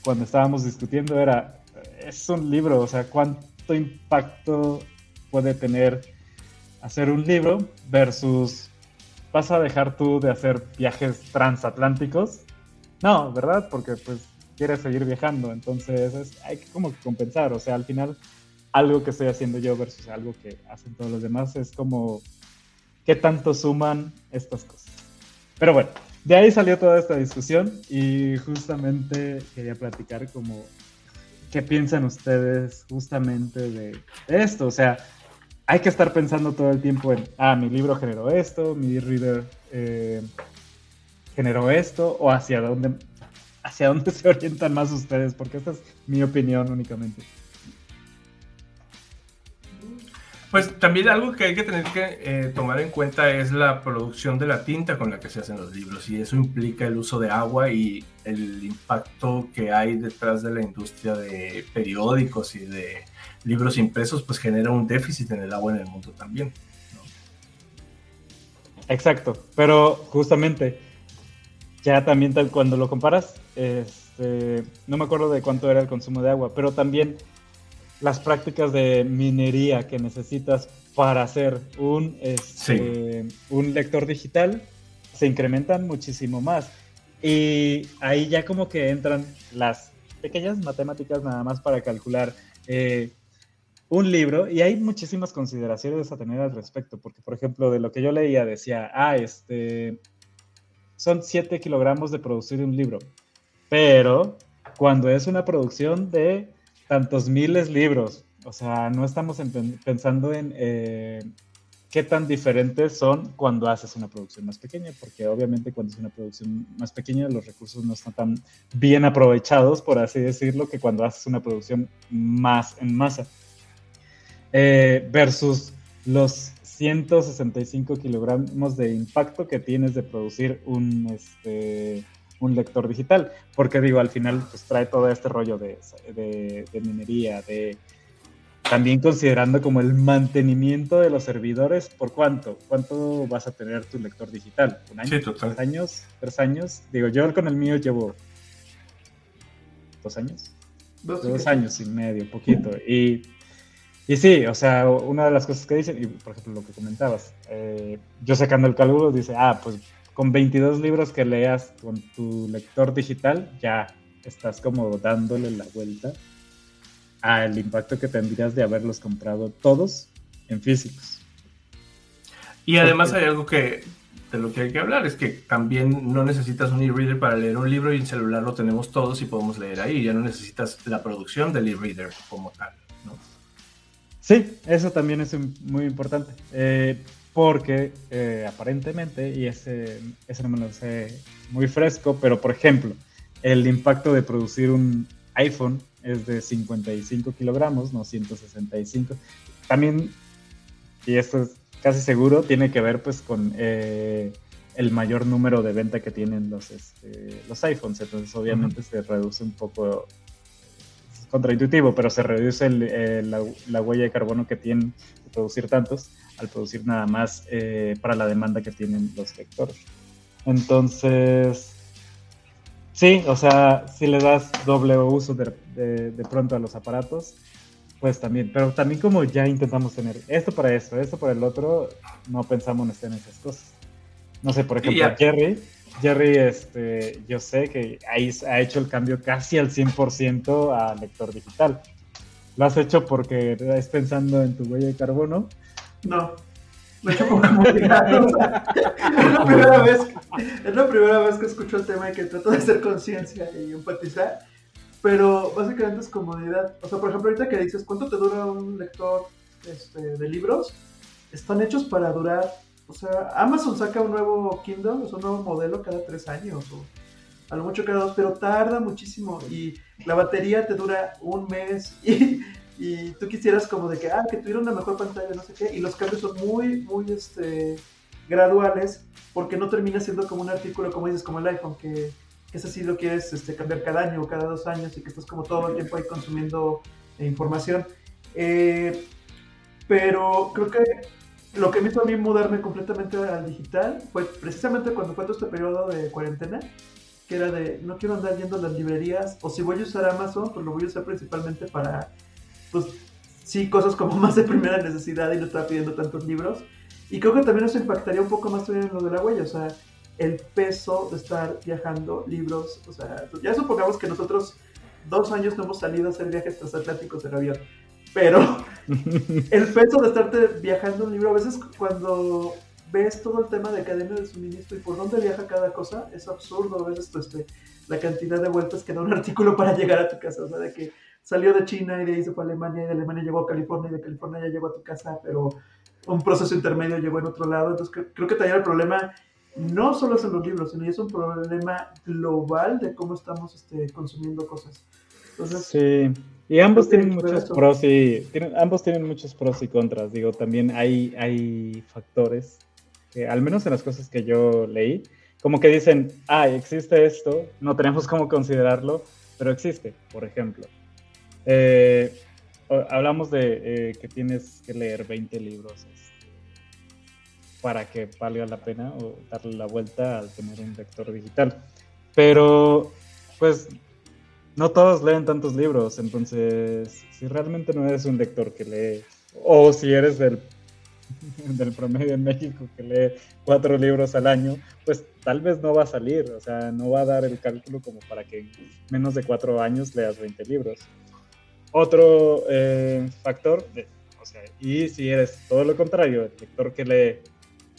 Speaker 4: cuando estábamos discutiendo era, es un libro, o sea, ¿cuánto impacto puede tener hacer un libro versus vas a dejar tú de hacer viajes transatlánticos? No, ¿verdad? Porque pues quieres seguir viajando, entonces es, hay que como que compensar, o sea, al final algo que estoy haciendo yo versus algo que hacen todos los demás es como qué tanto suman estas cosas. Pero bueno, de ahí salió toda esta discusión y justamente quería platicar como qué piensan ustedes justamente de, esto, o sea, hay que estar pensando todo el tiempo en, ah, mi libro generó esto, mi reader eh, generó esto, o hacia dónde, hacia dónde se orientan más ustedes, porque esta es mi opinión únicamente.
Speaker 3: Pues también algo que hay que tener que eh, tomar en cuenta es la producción de la tinta con la que se hacen los libros y eso implica el uso de agua y el impacto que hay detrás de la industria de periódicos y de libros impresos pues genera un déficit en el agua en el mundo también.
Speaker 4: Exacto, pero justamente ya también tal cuando lo comparas, este, no me acuerdo de cuánto era el consumo de agua, pero también las prácticas de minería que necesitas para hacer un, este, un lector digital se incrementan muchísimo más. Y ahí ya como que entran las pequeñas matemáticas nada más para calcular eh, un libro. Y hay muchísimas consideraciones a tener al respecto, porque por ejemplo de lo que yo leía decía, ah, este, son 7 kilogramos de producir un libro, pero cuando es una producción de tantos miles libros. O sea, no estamos pensando en eh, qué tan diferentes son cuando haces una producción más pequeña, porque obviamente cuando es una producción más pequeña los recursos no están tan bien aprovechados, por así decirlo, que cuando haces una producción más en masa. Eh, versus los 165 kilogramos de impacto que tienes de producir un, este, un lector digital, porque digo, al final pues trae todo este rollo de, de, minería, de también considerando como el mantenimiento de los servidores, ¿por cuánto? ¿Cuánto vas a tener tu lector digital? ¿Un año? ¿Tres años? ¿Tres años? Digo, yo con el mío llevo dos años. Dos, años y medio, poquito. Y, y sí, o sea, una de las cosas que dicen, y por ejemplo lo que comentabas, eh, yo sacando el cálculo, dice, ah, pues con 22 libros que leas con tu lector digital, ya estás como dándole la vuelta al impacto que tendrías de haberlos comprado todos en físicos.
Speaker 3: Y además hay algo que de lo que hay que hablar es que también no necesitas un e-reader para leer un libro y en celular lo tenemos todos y podemos leer ahí. Ya no necesitas la producción del e-reader como tal. ¿no?
Speaker 4: Sí, eso también es muy importante. Eh, porque eh, aparentemente, y ese, ese no me lo sé muy fresco, pero por ejemplo, el impacto de producir un iPhone es de 55 kilogramos, no 165. También, y esto es casi seguro, tiene que ver pues con eh, el mayor número de venta que tienen los, este, los iPhones. Entonces obviamente se reduce un poco, es contraintuitivo, pero se reduce eh, la, la, huella de carbono que tienen de producir tantos al producir nada más eh, para la demanda que tienen los lectores. Entonces, sí, o sea, si le das doble uso de, de, pronto a los aparatos, pues también, pero también como ya intentamos tener esto para esto, esto para el otro, no pensamos en esas cosas. No sé, por ejemplo, Jerry, Jerry, este, yo sé que ha hecho el cambio casi al 100% a lector digital. Lo has hecho porque estás pensando en tu huella de carbono
Speaker 2: no. Hecho como es, la primera vez, es la primera vez que escucho el tema y que trato de hacer conciencia y empatizar. Pero básicamente es comodidad. O sea, por ejemplo, ahorita que dices, ¿cuánto te dura un lector este, de libros? Están hechos para durar. O sea, Amazon saca un nuevo Kindle, es un nuevo modelo cada tres años. O a lo mucho cada dos, pero tarda muchísimo. Y la batería te dura un mes. Y y tú quisieras como de que, ah, que tuviera una mejor pantalla, no sé qué, y los cambios son muy, muy, este, graduales, porque no termina siendo como un artículo, como dices, como el iPhone, que, que ese sí lo quieres este, cambiar cada año o cada dos años y que estás como todo el tiempo ahí consumiendo información. Eh, pero creo que lo que me hizo a mí mudarme completamente al digital fue precisamente cuando fue todo este periodo de cuarentena, que era de no quiero andar yendo a las librerías, o si voy a usar Amazon, pues lo voy a usar principalmente para pues sí, cosas como más de primera necesidad y no estaba pidiendo tantos libros. Y creo que también eso impactaría un poco más también en lo de la huella, o sea, el peso de estar viajando libros, o sea, ya supongamos que nosotros dos años no hemos salido a hacer viajes transatlánticos en avión, pero el peso de estarte viajando un libro, a veces cuando ves todo el tema de cadena de suministro y por dónde viaja cada cosa, es absurdo a veces pues, este, la cantidad de vueltas que da un artículo para llegar a tu casa, o sea, de que salió de China y de ahí se fue a Alemania y de Alemania llegó a California y de California ya llegó a tu casa, pero un proceso intermedio llegó en otro lado. Entonces creo, que también el problema no solo es en los libros, sino es un problema global de cómo estamos este, consumiendo cosas.
Speaker 4: sí, Y ambos tienen muchos pros y tienen, ambos tienen muchos pros y contras. Digo, también hay, hay factores que, al menos en las cosas que yo leí, como que dicen, ah, existe esto, no tenemos cómo considerarlo, pero existe, por ejemplo. Eh, hablamos de eh, que tienes que leer 20 libros este, para que valga la pena o darle la vuelta al tener un lector digital. Pero, pues, no todos leen tantos libros, entonces, si realmente no eres un lector que lee, o si eres del, del promedio en México que lee cuatro libros al año, pues tal vez no va a salir, o sea, no va a dar el cálculo como para que en menos de cuatro años leas 20 libros. Otro eh, factor, sea, y si eres todo lo contrario, el lector que lee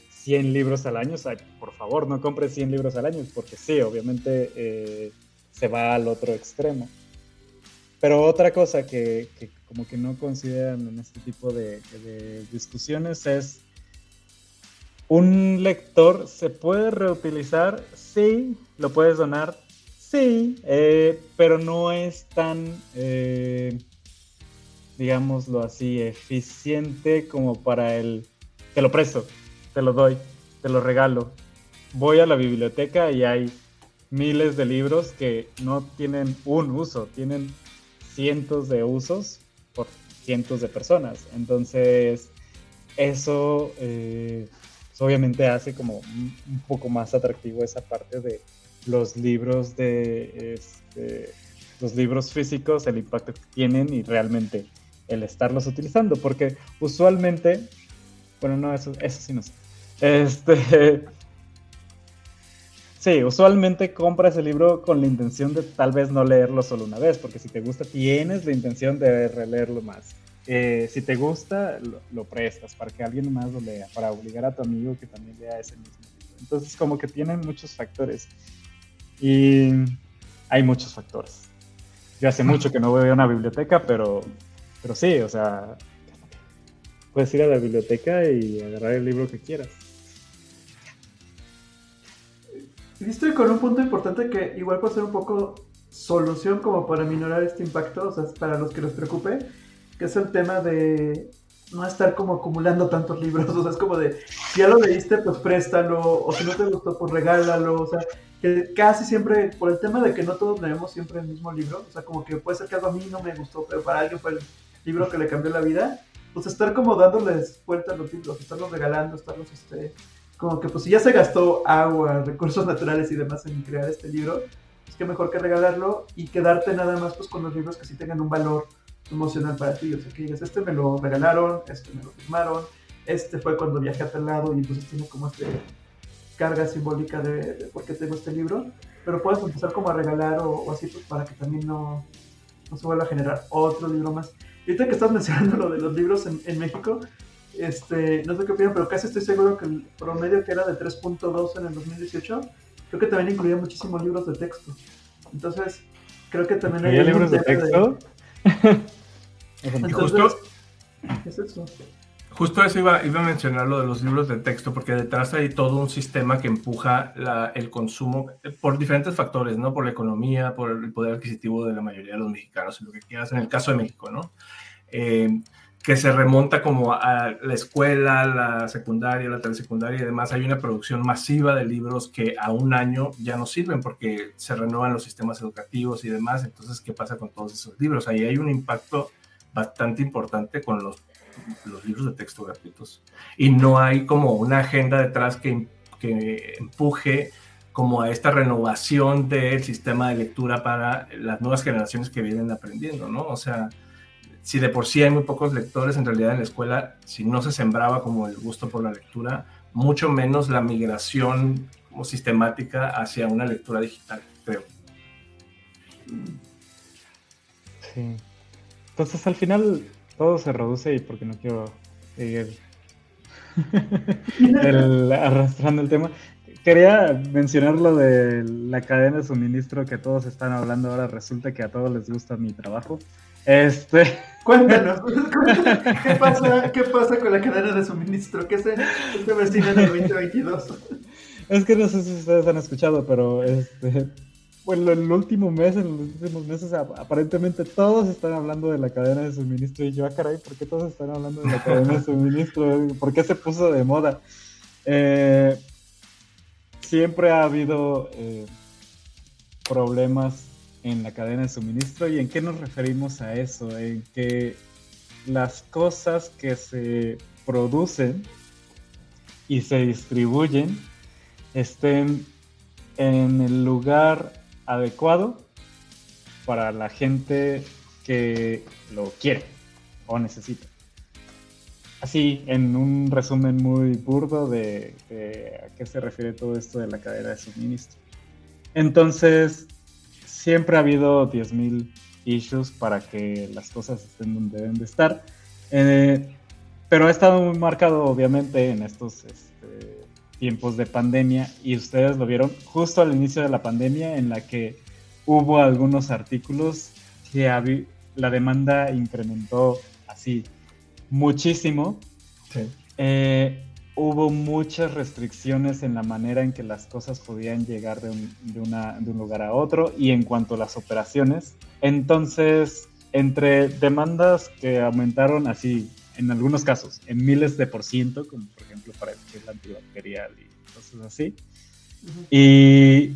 Speaker 4: 100 libros al año, o sea, por favor, no compres 100 libros al año, porque sí, obviamente eh, se va al otro extremo. Pero otra cosa que, como que no consideran en este tipo de, discusiones es, ¿un lector se puede reutilizar? Sí, lo puedes donar, sí, eh, pero no es tan, digámoslo así, eficiente como para el, te lo presto, te lo doy, te lo regalo. Voy a la biblioteca y hay miles de libros que no tienen un uso, tienen cientos de usos por cientos de personas. Entonces, eso eh, obviamente hace como un, poco más atractivo esa parte de los libros de este, los libros físicos, el impacto que tienen y realmente el estarlos utilizando, porque usualmente, bueno, no, eso, eso sí no sé. Este, Sí, usualmente compras el libro con la intención de tal vez no leerlo solo una vez, porque si te gusta tienes la intención de releerlo más. Eh, si te gusta, lo, prestas para que alguien más lo lea, para obligar a tu amigo que también lea ese mismo libro. Entonces, como que tienen muchos factores. Y hay muchos factores. Yo hace mucho que no voy a una biblioteca, pero, pero sí, o sea, puedes ir a la biblioteca y agarrar el libro que quieras.
Speaker 2: Estoy con un punto importante que igual puede ser un poco solución como para minorar este impacto, o sea, para los que les preocupe, que es el tema de no estar como acumulando tantos libros, o sea, es como de, si ya lo leíste, pues préstalo, o si no te gustó, pues regálalo, o sea, que casi siempre, por el tema de que no todos leemos siempre el mismo libro, o sea, como que puede ser que algo a mí no me gustó, pero para alguien fue libro que le cambió la vida, pues estar como dándoles vueltas a los libros, estarlos regalando, estarlos, este, como que pues si ya se gastó agua, recursos naturales y demás en crear este libro, pues qué mejor que regalarlo y quedarte nada más pues con los libros que sí tengan un valor emocional para ti. O sea, que digas, este me lo regalaron, este me lo firmaron, este fue cuando viajé a tal lado y entonces tiene como esta carga simbólica de, por qué tengo este libro. Pero puedes empezar como a regalar o, así pues para que también no, no, se vuelva a generar otro libro más. Y ahorita que estás mencionando lo de los libros en, en México, este, no sé qué opinan, pero casi estoy seguro que el promedio que era de 3.2 en el 2018, creo que también incluía muchísimos libros de texto. Entonces, creo que también
Speaker 4: hay... libros de texto?
Speaker 3: justo, ¿qué es eso? Justo eso iba, iba a mencionar lo de los libros de texto, porque detrás hay todo un sistema que empuja el consumo por diferentes factores, ¿no? Por la economía, por el poder adquisitivo de la mayoría de los mexicanos, lo que quieras, en el caso de México, ¿no? Eh, que se remonta como a la escuela, la secundaria, la telesecundaria y demás, hay una producción masiva de libros que a un año ya no sirven porque se renuevan los sistemas educativos y demás. Entonces, ¿qué pasa con todos esos libros? Ahí hay un impacto bastante importante con los, los libros de texto gratuitos. Y no hay como una agenda detrás que, que empuje como a esta renovación del sistema de lectura para las nuevas generaciones que vienen aprendiendo, ¿no? O sea, si de por sí hay muy pocos lectores, en realidad en la escuela, si no se sembraba como el gusto por la lectura, mucho menos la migración como sistemática hacia una lectura digital, creo.
Speaker 4: Sí. Entonces al final todo se reduce y porque no quiero seguir arrastrando el tema. Quería mencionar lo de la cadena de suministro que todos están hablando ahora. Resulta que a todos les gusta mi trabajo. Este.
Speaker 2: Cuéntanos, ¿qué pasa, ¿qué pasa con la cadena de suministro? ¿Qué se, se avecina en el 2022?
Speaker 4: Es que no sé si ustedes han escuchado, pero este. Pues el último mes, en los últimos meses, aparentemente todos están hablando de la cadena de suministro. Y yo, ah, caray, ¿por qué todos están hablando de la cadena de suministro? ¿Por qué se puso de moda? Eh, siempre ha habido eh, problemas en la cadena de suministro. ¿Y en qué nos referimos a eso? En que las cosas que se producen y se distribuyen estén en el lugar adecuado para la gente que lo quiere o necesita. Así, en un resumen muy burdo de, a qué se refiere todo esto de la cadena de suministro. Entonces, siempre ha habido 10.000 issues para que las cosas estén donde deben de estar. Eh, pero ha estado muy marcado, obviamente, en estos este, tiempos de pandemia y ustedes lo vieron justo al inicio de la pandemia en la que hubo algunos artículos que la demanda incrementó así muchísimo. Eh, hubo muchas restricciones en la manera en que las cosas podían llegar de un, de un lugar a otro y en cuanto a las operaciones. Entonces, entre demandas que aumentaron así en algunos casos, en miles de por ciento, como por ejemplo para el gel antibacterial y cosas así. Y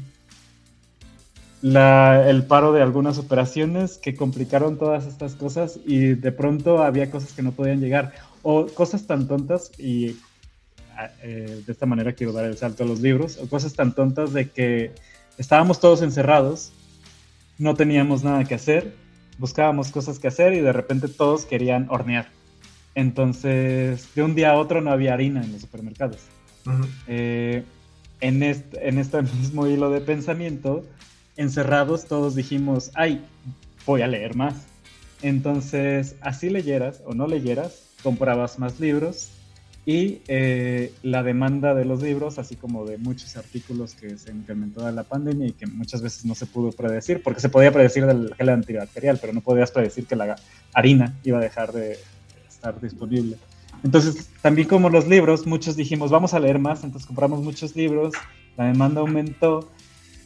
Speaker 4: la, el paro de algunas operaciones que complicaron todas estas cosas y de pronto había cosas que no podían llegar o cosas tan tontas y eh, de esta manera quiero dar el salto a los libros o cosas tan tontas de que estábamos todos encerrados, no teníamos nada que hacer, buscábamos cosas que hacer y de repente todos querían hornear entonces, de un día a otro no había harina en los supermercados. Eh, en, este, en este mismo hilo de pensamiento, encerrados todos dijimos, ay, voy a leer más. Entonces, así leyeras o no leyeras, comprabas más libros y eh, la demanda de los libros, así como de muchos artículos que se incrementó en la pandemia y que muchas veces no se pudo predecir, porque se podía predecir del gel antibacterial, pero no podías predecir que la harina iba a dejar de, disponible. Entonces, también como los libros, muchos dijimos, vamos a leer más, entonces compramos muchos libros, la demanda aumentó,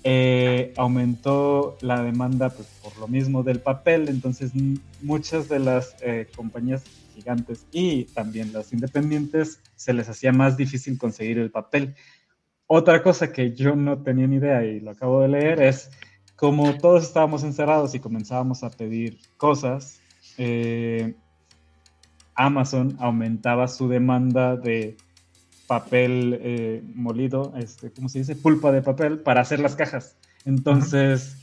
Speaker 4: eh, aumentó la demanda pues, por lo mismo del papel, entonces muchas de las eh, compañías gigantes y también las independientes se les hacía más difícil conseguir el papel. Otra cosa que yo no tenía ni idea y lo acabo de leer es como todos estábamos encerrados y comenzábamos a pedir cosas, eh, Amazon aumentaba su demanda de papel eh, molido, este, ¿cómo se dice? Pulpa de papel para hacer las cajas. Entonces,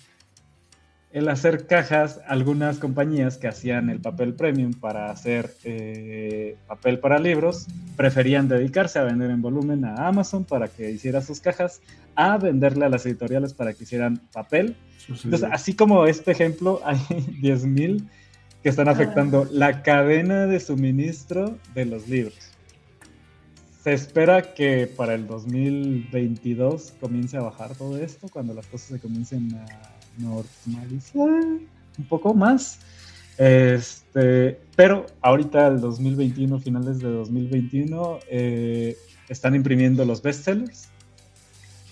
Speaker 4: el hacer cajas, algunas compañías que hacían el papel premium para hacer eh, papel para libros, preferían dedicarse a vender en volumen a Amazon para que hiciera sus cajas, a venderle a las editoriales para que hicieran papel. Entonces, así como este ejemplo, hay 10.000 que están afectando la cadena de suministro de los libros. Se espera que para el 2022 comience a bajar todo esto, cuando las cosas se comiencen a normalizar un poco más. Este, pero ahorita el 2021, finales de 2021, eh, están imprimiendo los bestsellers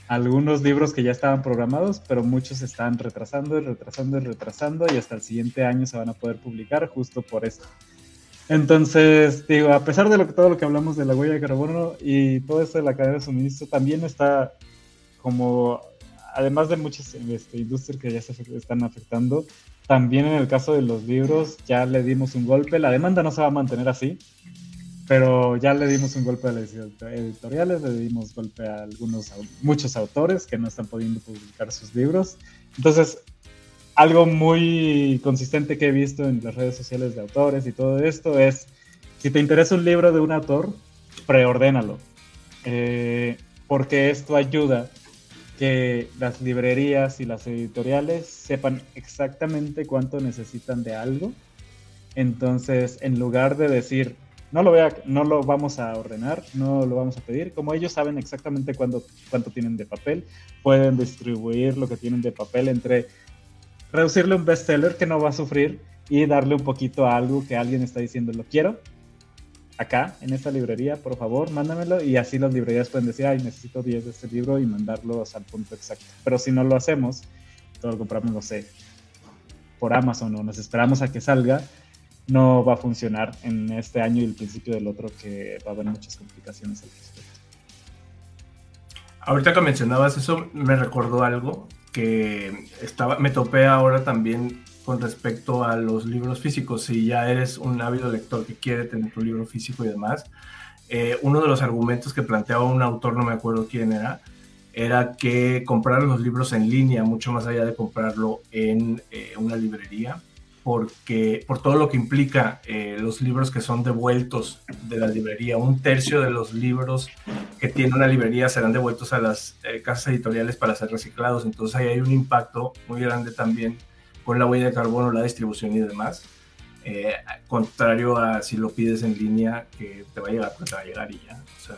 Speaker 4: algunos libros que ya estaban programados, pero muchos se están retrasando y retrasando y retrasando y hasta el siguiente año se van a poder publicar justo por esto. Entonces, digo, a pesar de lo que, todo lo que hablamos de la huella de carbono y todo esto de la cadena de suministro, también está como, además de muchas este, industrias que ya se están afectando, también en el caso de los libros ya le dimos un golpe. La demanda no se va a mantener así pero ya le dimos un golpe a las editoriales, le dimos golpe a algunos, muchos autores que no están pudiendo publicar sus libros. Entonces, algo muy consistente que he visto en las redes sociales de autores y todo esto es, si te interesa un libro de un autor, preordénalo, eh, porque esto ayuda que las librerías y las editoriales sepan exactamente cuánto necesitan de algo. Entonces, en lugar de decir, no lo, voy no lo vamos a ordenar, no lo vamos a pedir. Como ellos saben exactamente cuánto, cuánto tienen de papel, pueden distribuir lo que tienen de papel entre reducirle un bestseller que no va a sufrir y darle un poquito a algo que alguien está diciendo, lo quiero, acá, en esta librería, por favor, mándamelo. Y así las librerías pueden decir, ay, necesito 10 de este libro y mandarlos al punto exacto. Pero si no lo hacemos, todo lo compramos, no sé, por Amazon o nos esperamos a que salga, no va a funcionar en este año y el principio del otro, que va a haber muchas complicaciones al respecto.
Speaker 3: Ahorita que mencionabas eso, me recordó algo que estaba, me topé ahora también con respecto a los libros físicos. Si ya eres un ávido lector que quiere tener tu libro físico y demás, eh, uno de los argumentos que planteaba un autor, no me acuerdo quién era, era que comprar los libros en línea, mucho más allá de comprarlo en eh, una librería, porque por todo lo que implica eh, los libros que son devueltos de la librería, un tercio de los libros que tiene una librería serán devueltos a las eh, casas editoriales para ser reciclados, entonces ahí hay un impacto muy grande también con la huella de carbono, la distribución y demás, eh, contrario a si lo pides en línea, que te va a llegar, pues te va a llegar y ya, o sea,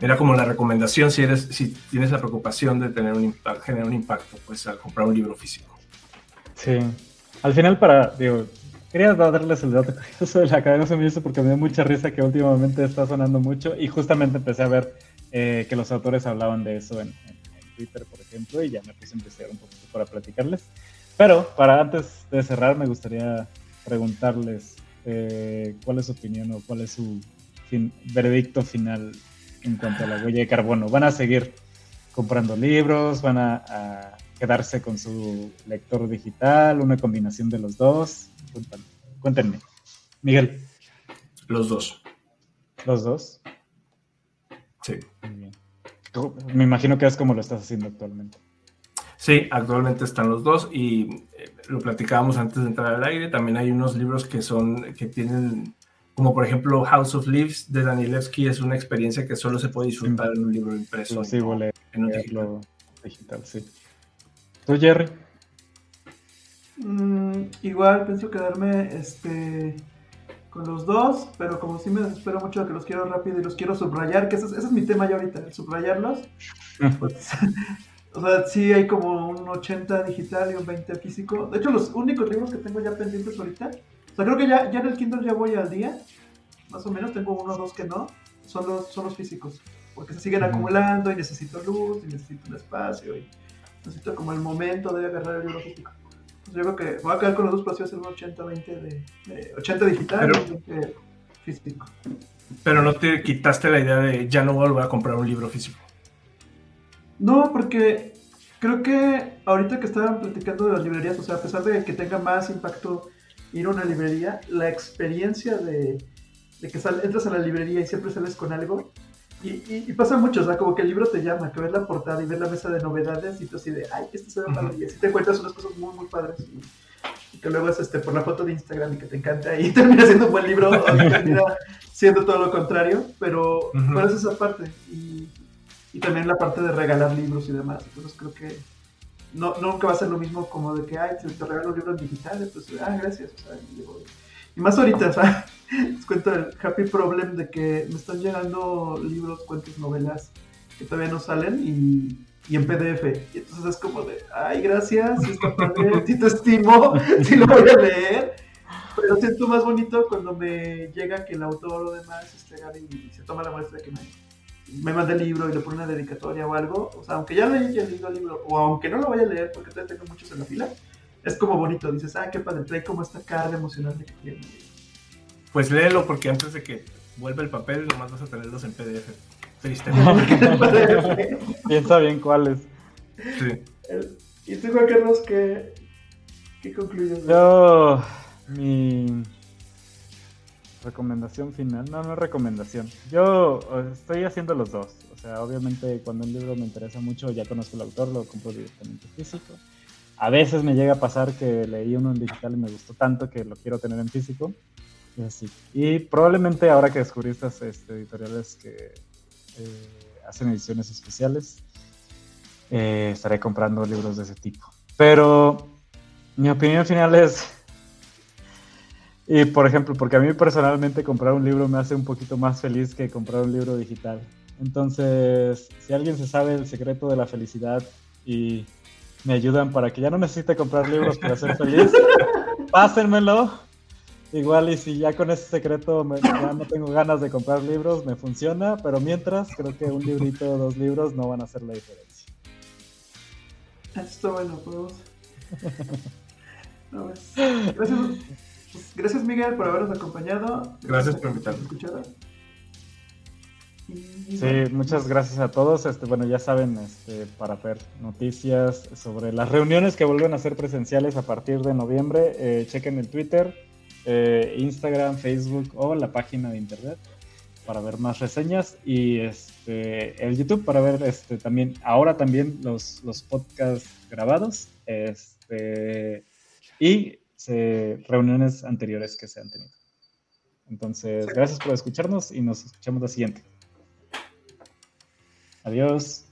Speaker 3: era como la recomendación si eres, si tienes la preocupación de tener un generar un impacto, pues al comprar un libro físico.
Speaker 4: Sí, al final, para, digo, quería darles el dato curioso de la cadena feminista porque me dio mucha risa que últimamente está sonando mucho y justamente empecé a ver eh, que los autores hablaban de eso en, Twitter, por ejemplo, y ya me puse a investigar un poquito para platicarles. Pero para antes de cerrar, me gustaría preguntarles eh, cuál es su opinión o cuál es su veredicto final en cuanto a la huella de carbono. ¿Van a seguir comprando libros? ¿Van a quedarse con su lector digital, una combinación de los dos. Cuéntenme. Miguel.
Speaker 3: Los dos.
Speaker 4: ¿Los dos?
Speaker 3: Sí.
Speaker 4: Me imagino que es como lo estás haciendo actualmente.
Speaker 3: Sí, actualmente están los dos y eh, lo platicábamos antes de entrar al aire. También hay unos libros que son, que tienen, como por ejemplo House of Leaves de Danielewski, es una experiencia que solo se puede disfrutar en un libro impreso.
Speaker 4: Sí, en un digital. digital, sí. ¿Tú, Jerry?
Speaker 2: Mm, igual pienso quedarme este, con los dos, pero como sí me desespero mucho que los quiero rápido y los quiero subrayar, que ese es, mi tema ya ahorita, subrayarlos. Pues, o sea, sí hay como un 80 digital y un 20 físico. De hecho, los únicos libros que tengo ya pendientes ahorita, o sea, creo que ya, ya en el Kindle ya voy al día, más o menos, tengo uno o dos que no, son los, son los físicos, porque se siguen acumulando y necesito luz y necesito un espacio. Y, necesito como el momento de agarrar el libro físico. yo creo que voy a quedar con los dos precios en un 80-20 de, 80 digital y 20 físico.
Speaker 3: Pero no te quitaste la idea de ya no vuelvo a comprar un libro físico.
Speaker 2: No, porque creo que ahorita que estaban platicando de las librerías, o sea, a pesar de que tenga más impacto ir a una librería, la experiencia de, de que entras a la librería y siempre sales con algo, y, pasa mucho, o sea, como que el libro te llama, que ves la portada y ves la mesa de novedades y tú así de, ay, esto se ve padre. Y así te encuentras unas cosas muy, muy padres. Y, que luego es este, por la foto de Instagram y que te encanta y termina siendo un buen libro o termina siendo todo lo contrario. Pero, es esa parte. Y, y, también la parte de regalar libros y demás. Entonces creo que no, nunca va a ser lo mismo como de que, ay, te regalo libros digitales, pues, ah, gracias. O sea, y más ahorita, sea, les cuento el happy problem de que me están llegando libros, cuentos, novelas que todavía no salen y, en PDF. Y entonces es como de, ay, gracias, si está si te estimo, si lo voy a leer. Pero siento más bonito cuando me llega que el autor o demás este, y se toma la muestra de que me, me manda el libro y le pone una dedicatoria o algo. O sea, aunque ya leí el libro, o aunque no lo vaya a leer porque todavía tengo muchos en la fila, es como bonito. Dices, ah, qué padre, trae como esta carga emocional de que tiene
Speaker 3: pues léelo porque antes de que vuelva el papel, nomás vas a tenerlos en PDF. Triste.
Speaker 4: Piensa bien cuáles.
Speaker 3: Sí.
Speaker 2: ¿Y tú, Juan Carlos, qué, qué concluyes?
Speaker 4: Yo, mi recomendación final, no, no es recomendación. Yo estoy haciendo los dos. O sea, obviamente cuando un libro me interesa mucho, ya conozco el autor, lo compro directamente físico. A veces me llega a pasar que leí uno en digital y me gustó tanto que lo quiero tener en físico. Y probablemente ahora que descubrí estas este, editoriales que eh, hacen ediciones especiales, eh, estaré comprando libros de ese tipo. Pero mi opinión final es, y por ejemplo, porque a mí personalmente comprar un libro me hace un poquito más feliz que comprar un libro digital. Entonces, si alguien se sabe el secreto de la felicidad y me ayudan para que ya no necesite comprar libros para ser feliz, pásenmelo Igual y si ya con ese secreto ya no tengo ganas de comprar libros, me funciona, pero mientras creo que un librito o dos libros no van a hacer la diferencia.
Speaker 2: Esto bueno, podemos. No, pues, gracias, pues, gracias Miguel por habernos acompañado.
Speaker 3: Gracias por invitarme.
Speaker 4: Sí, muchas gracias a todos. Este, bueno, ya saben, este, para ver noticias sobre las reuniones que vuelven a ser presenciales a partir de noviembre, eh, chequen el Twitter, eh, Instagram, Facebook o la página de internet para ver más reseñas y este, el YouTube para ver este, también, ahora también los, los podcasts grabados este, y reuniones anteriores que se han tenido. Entonces, gracias por escucharnos y nos escuchamos la siguiente. Adiós.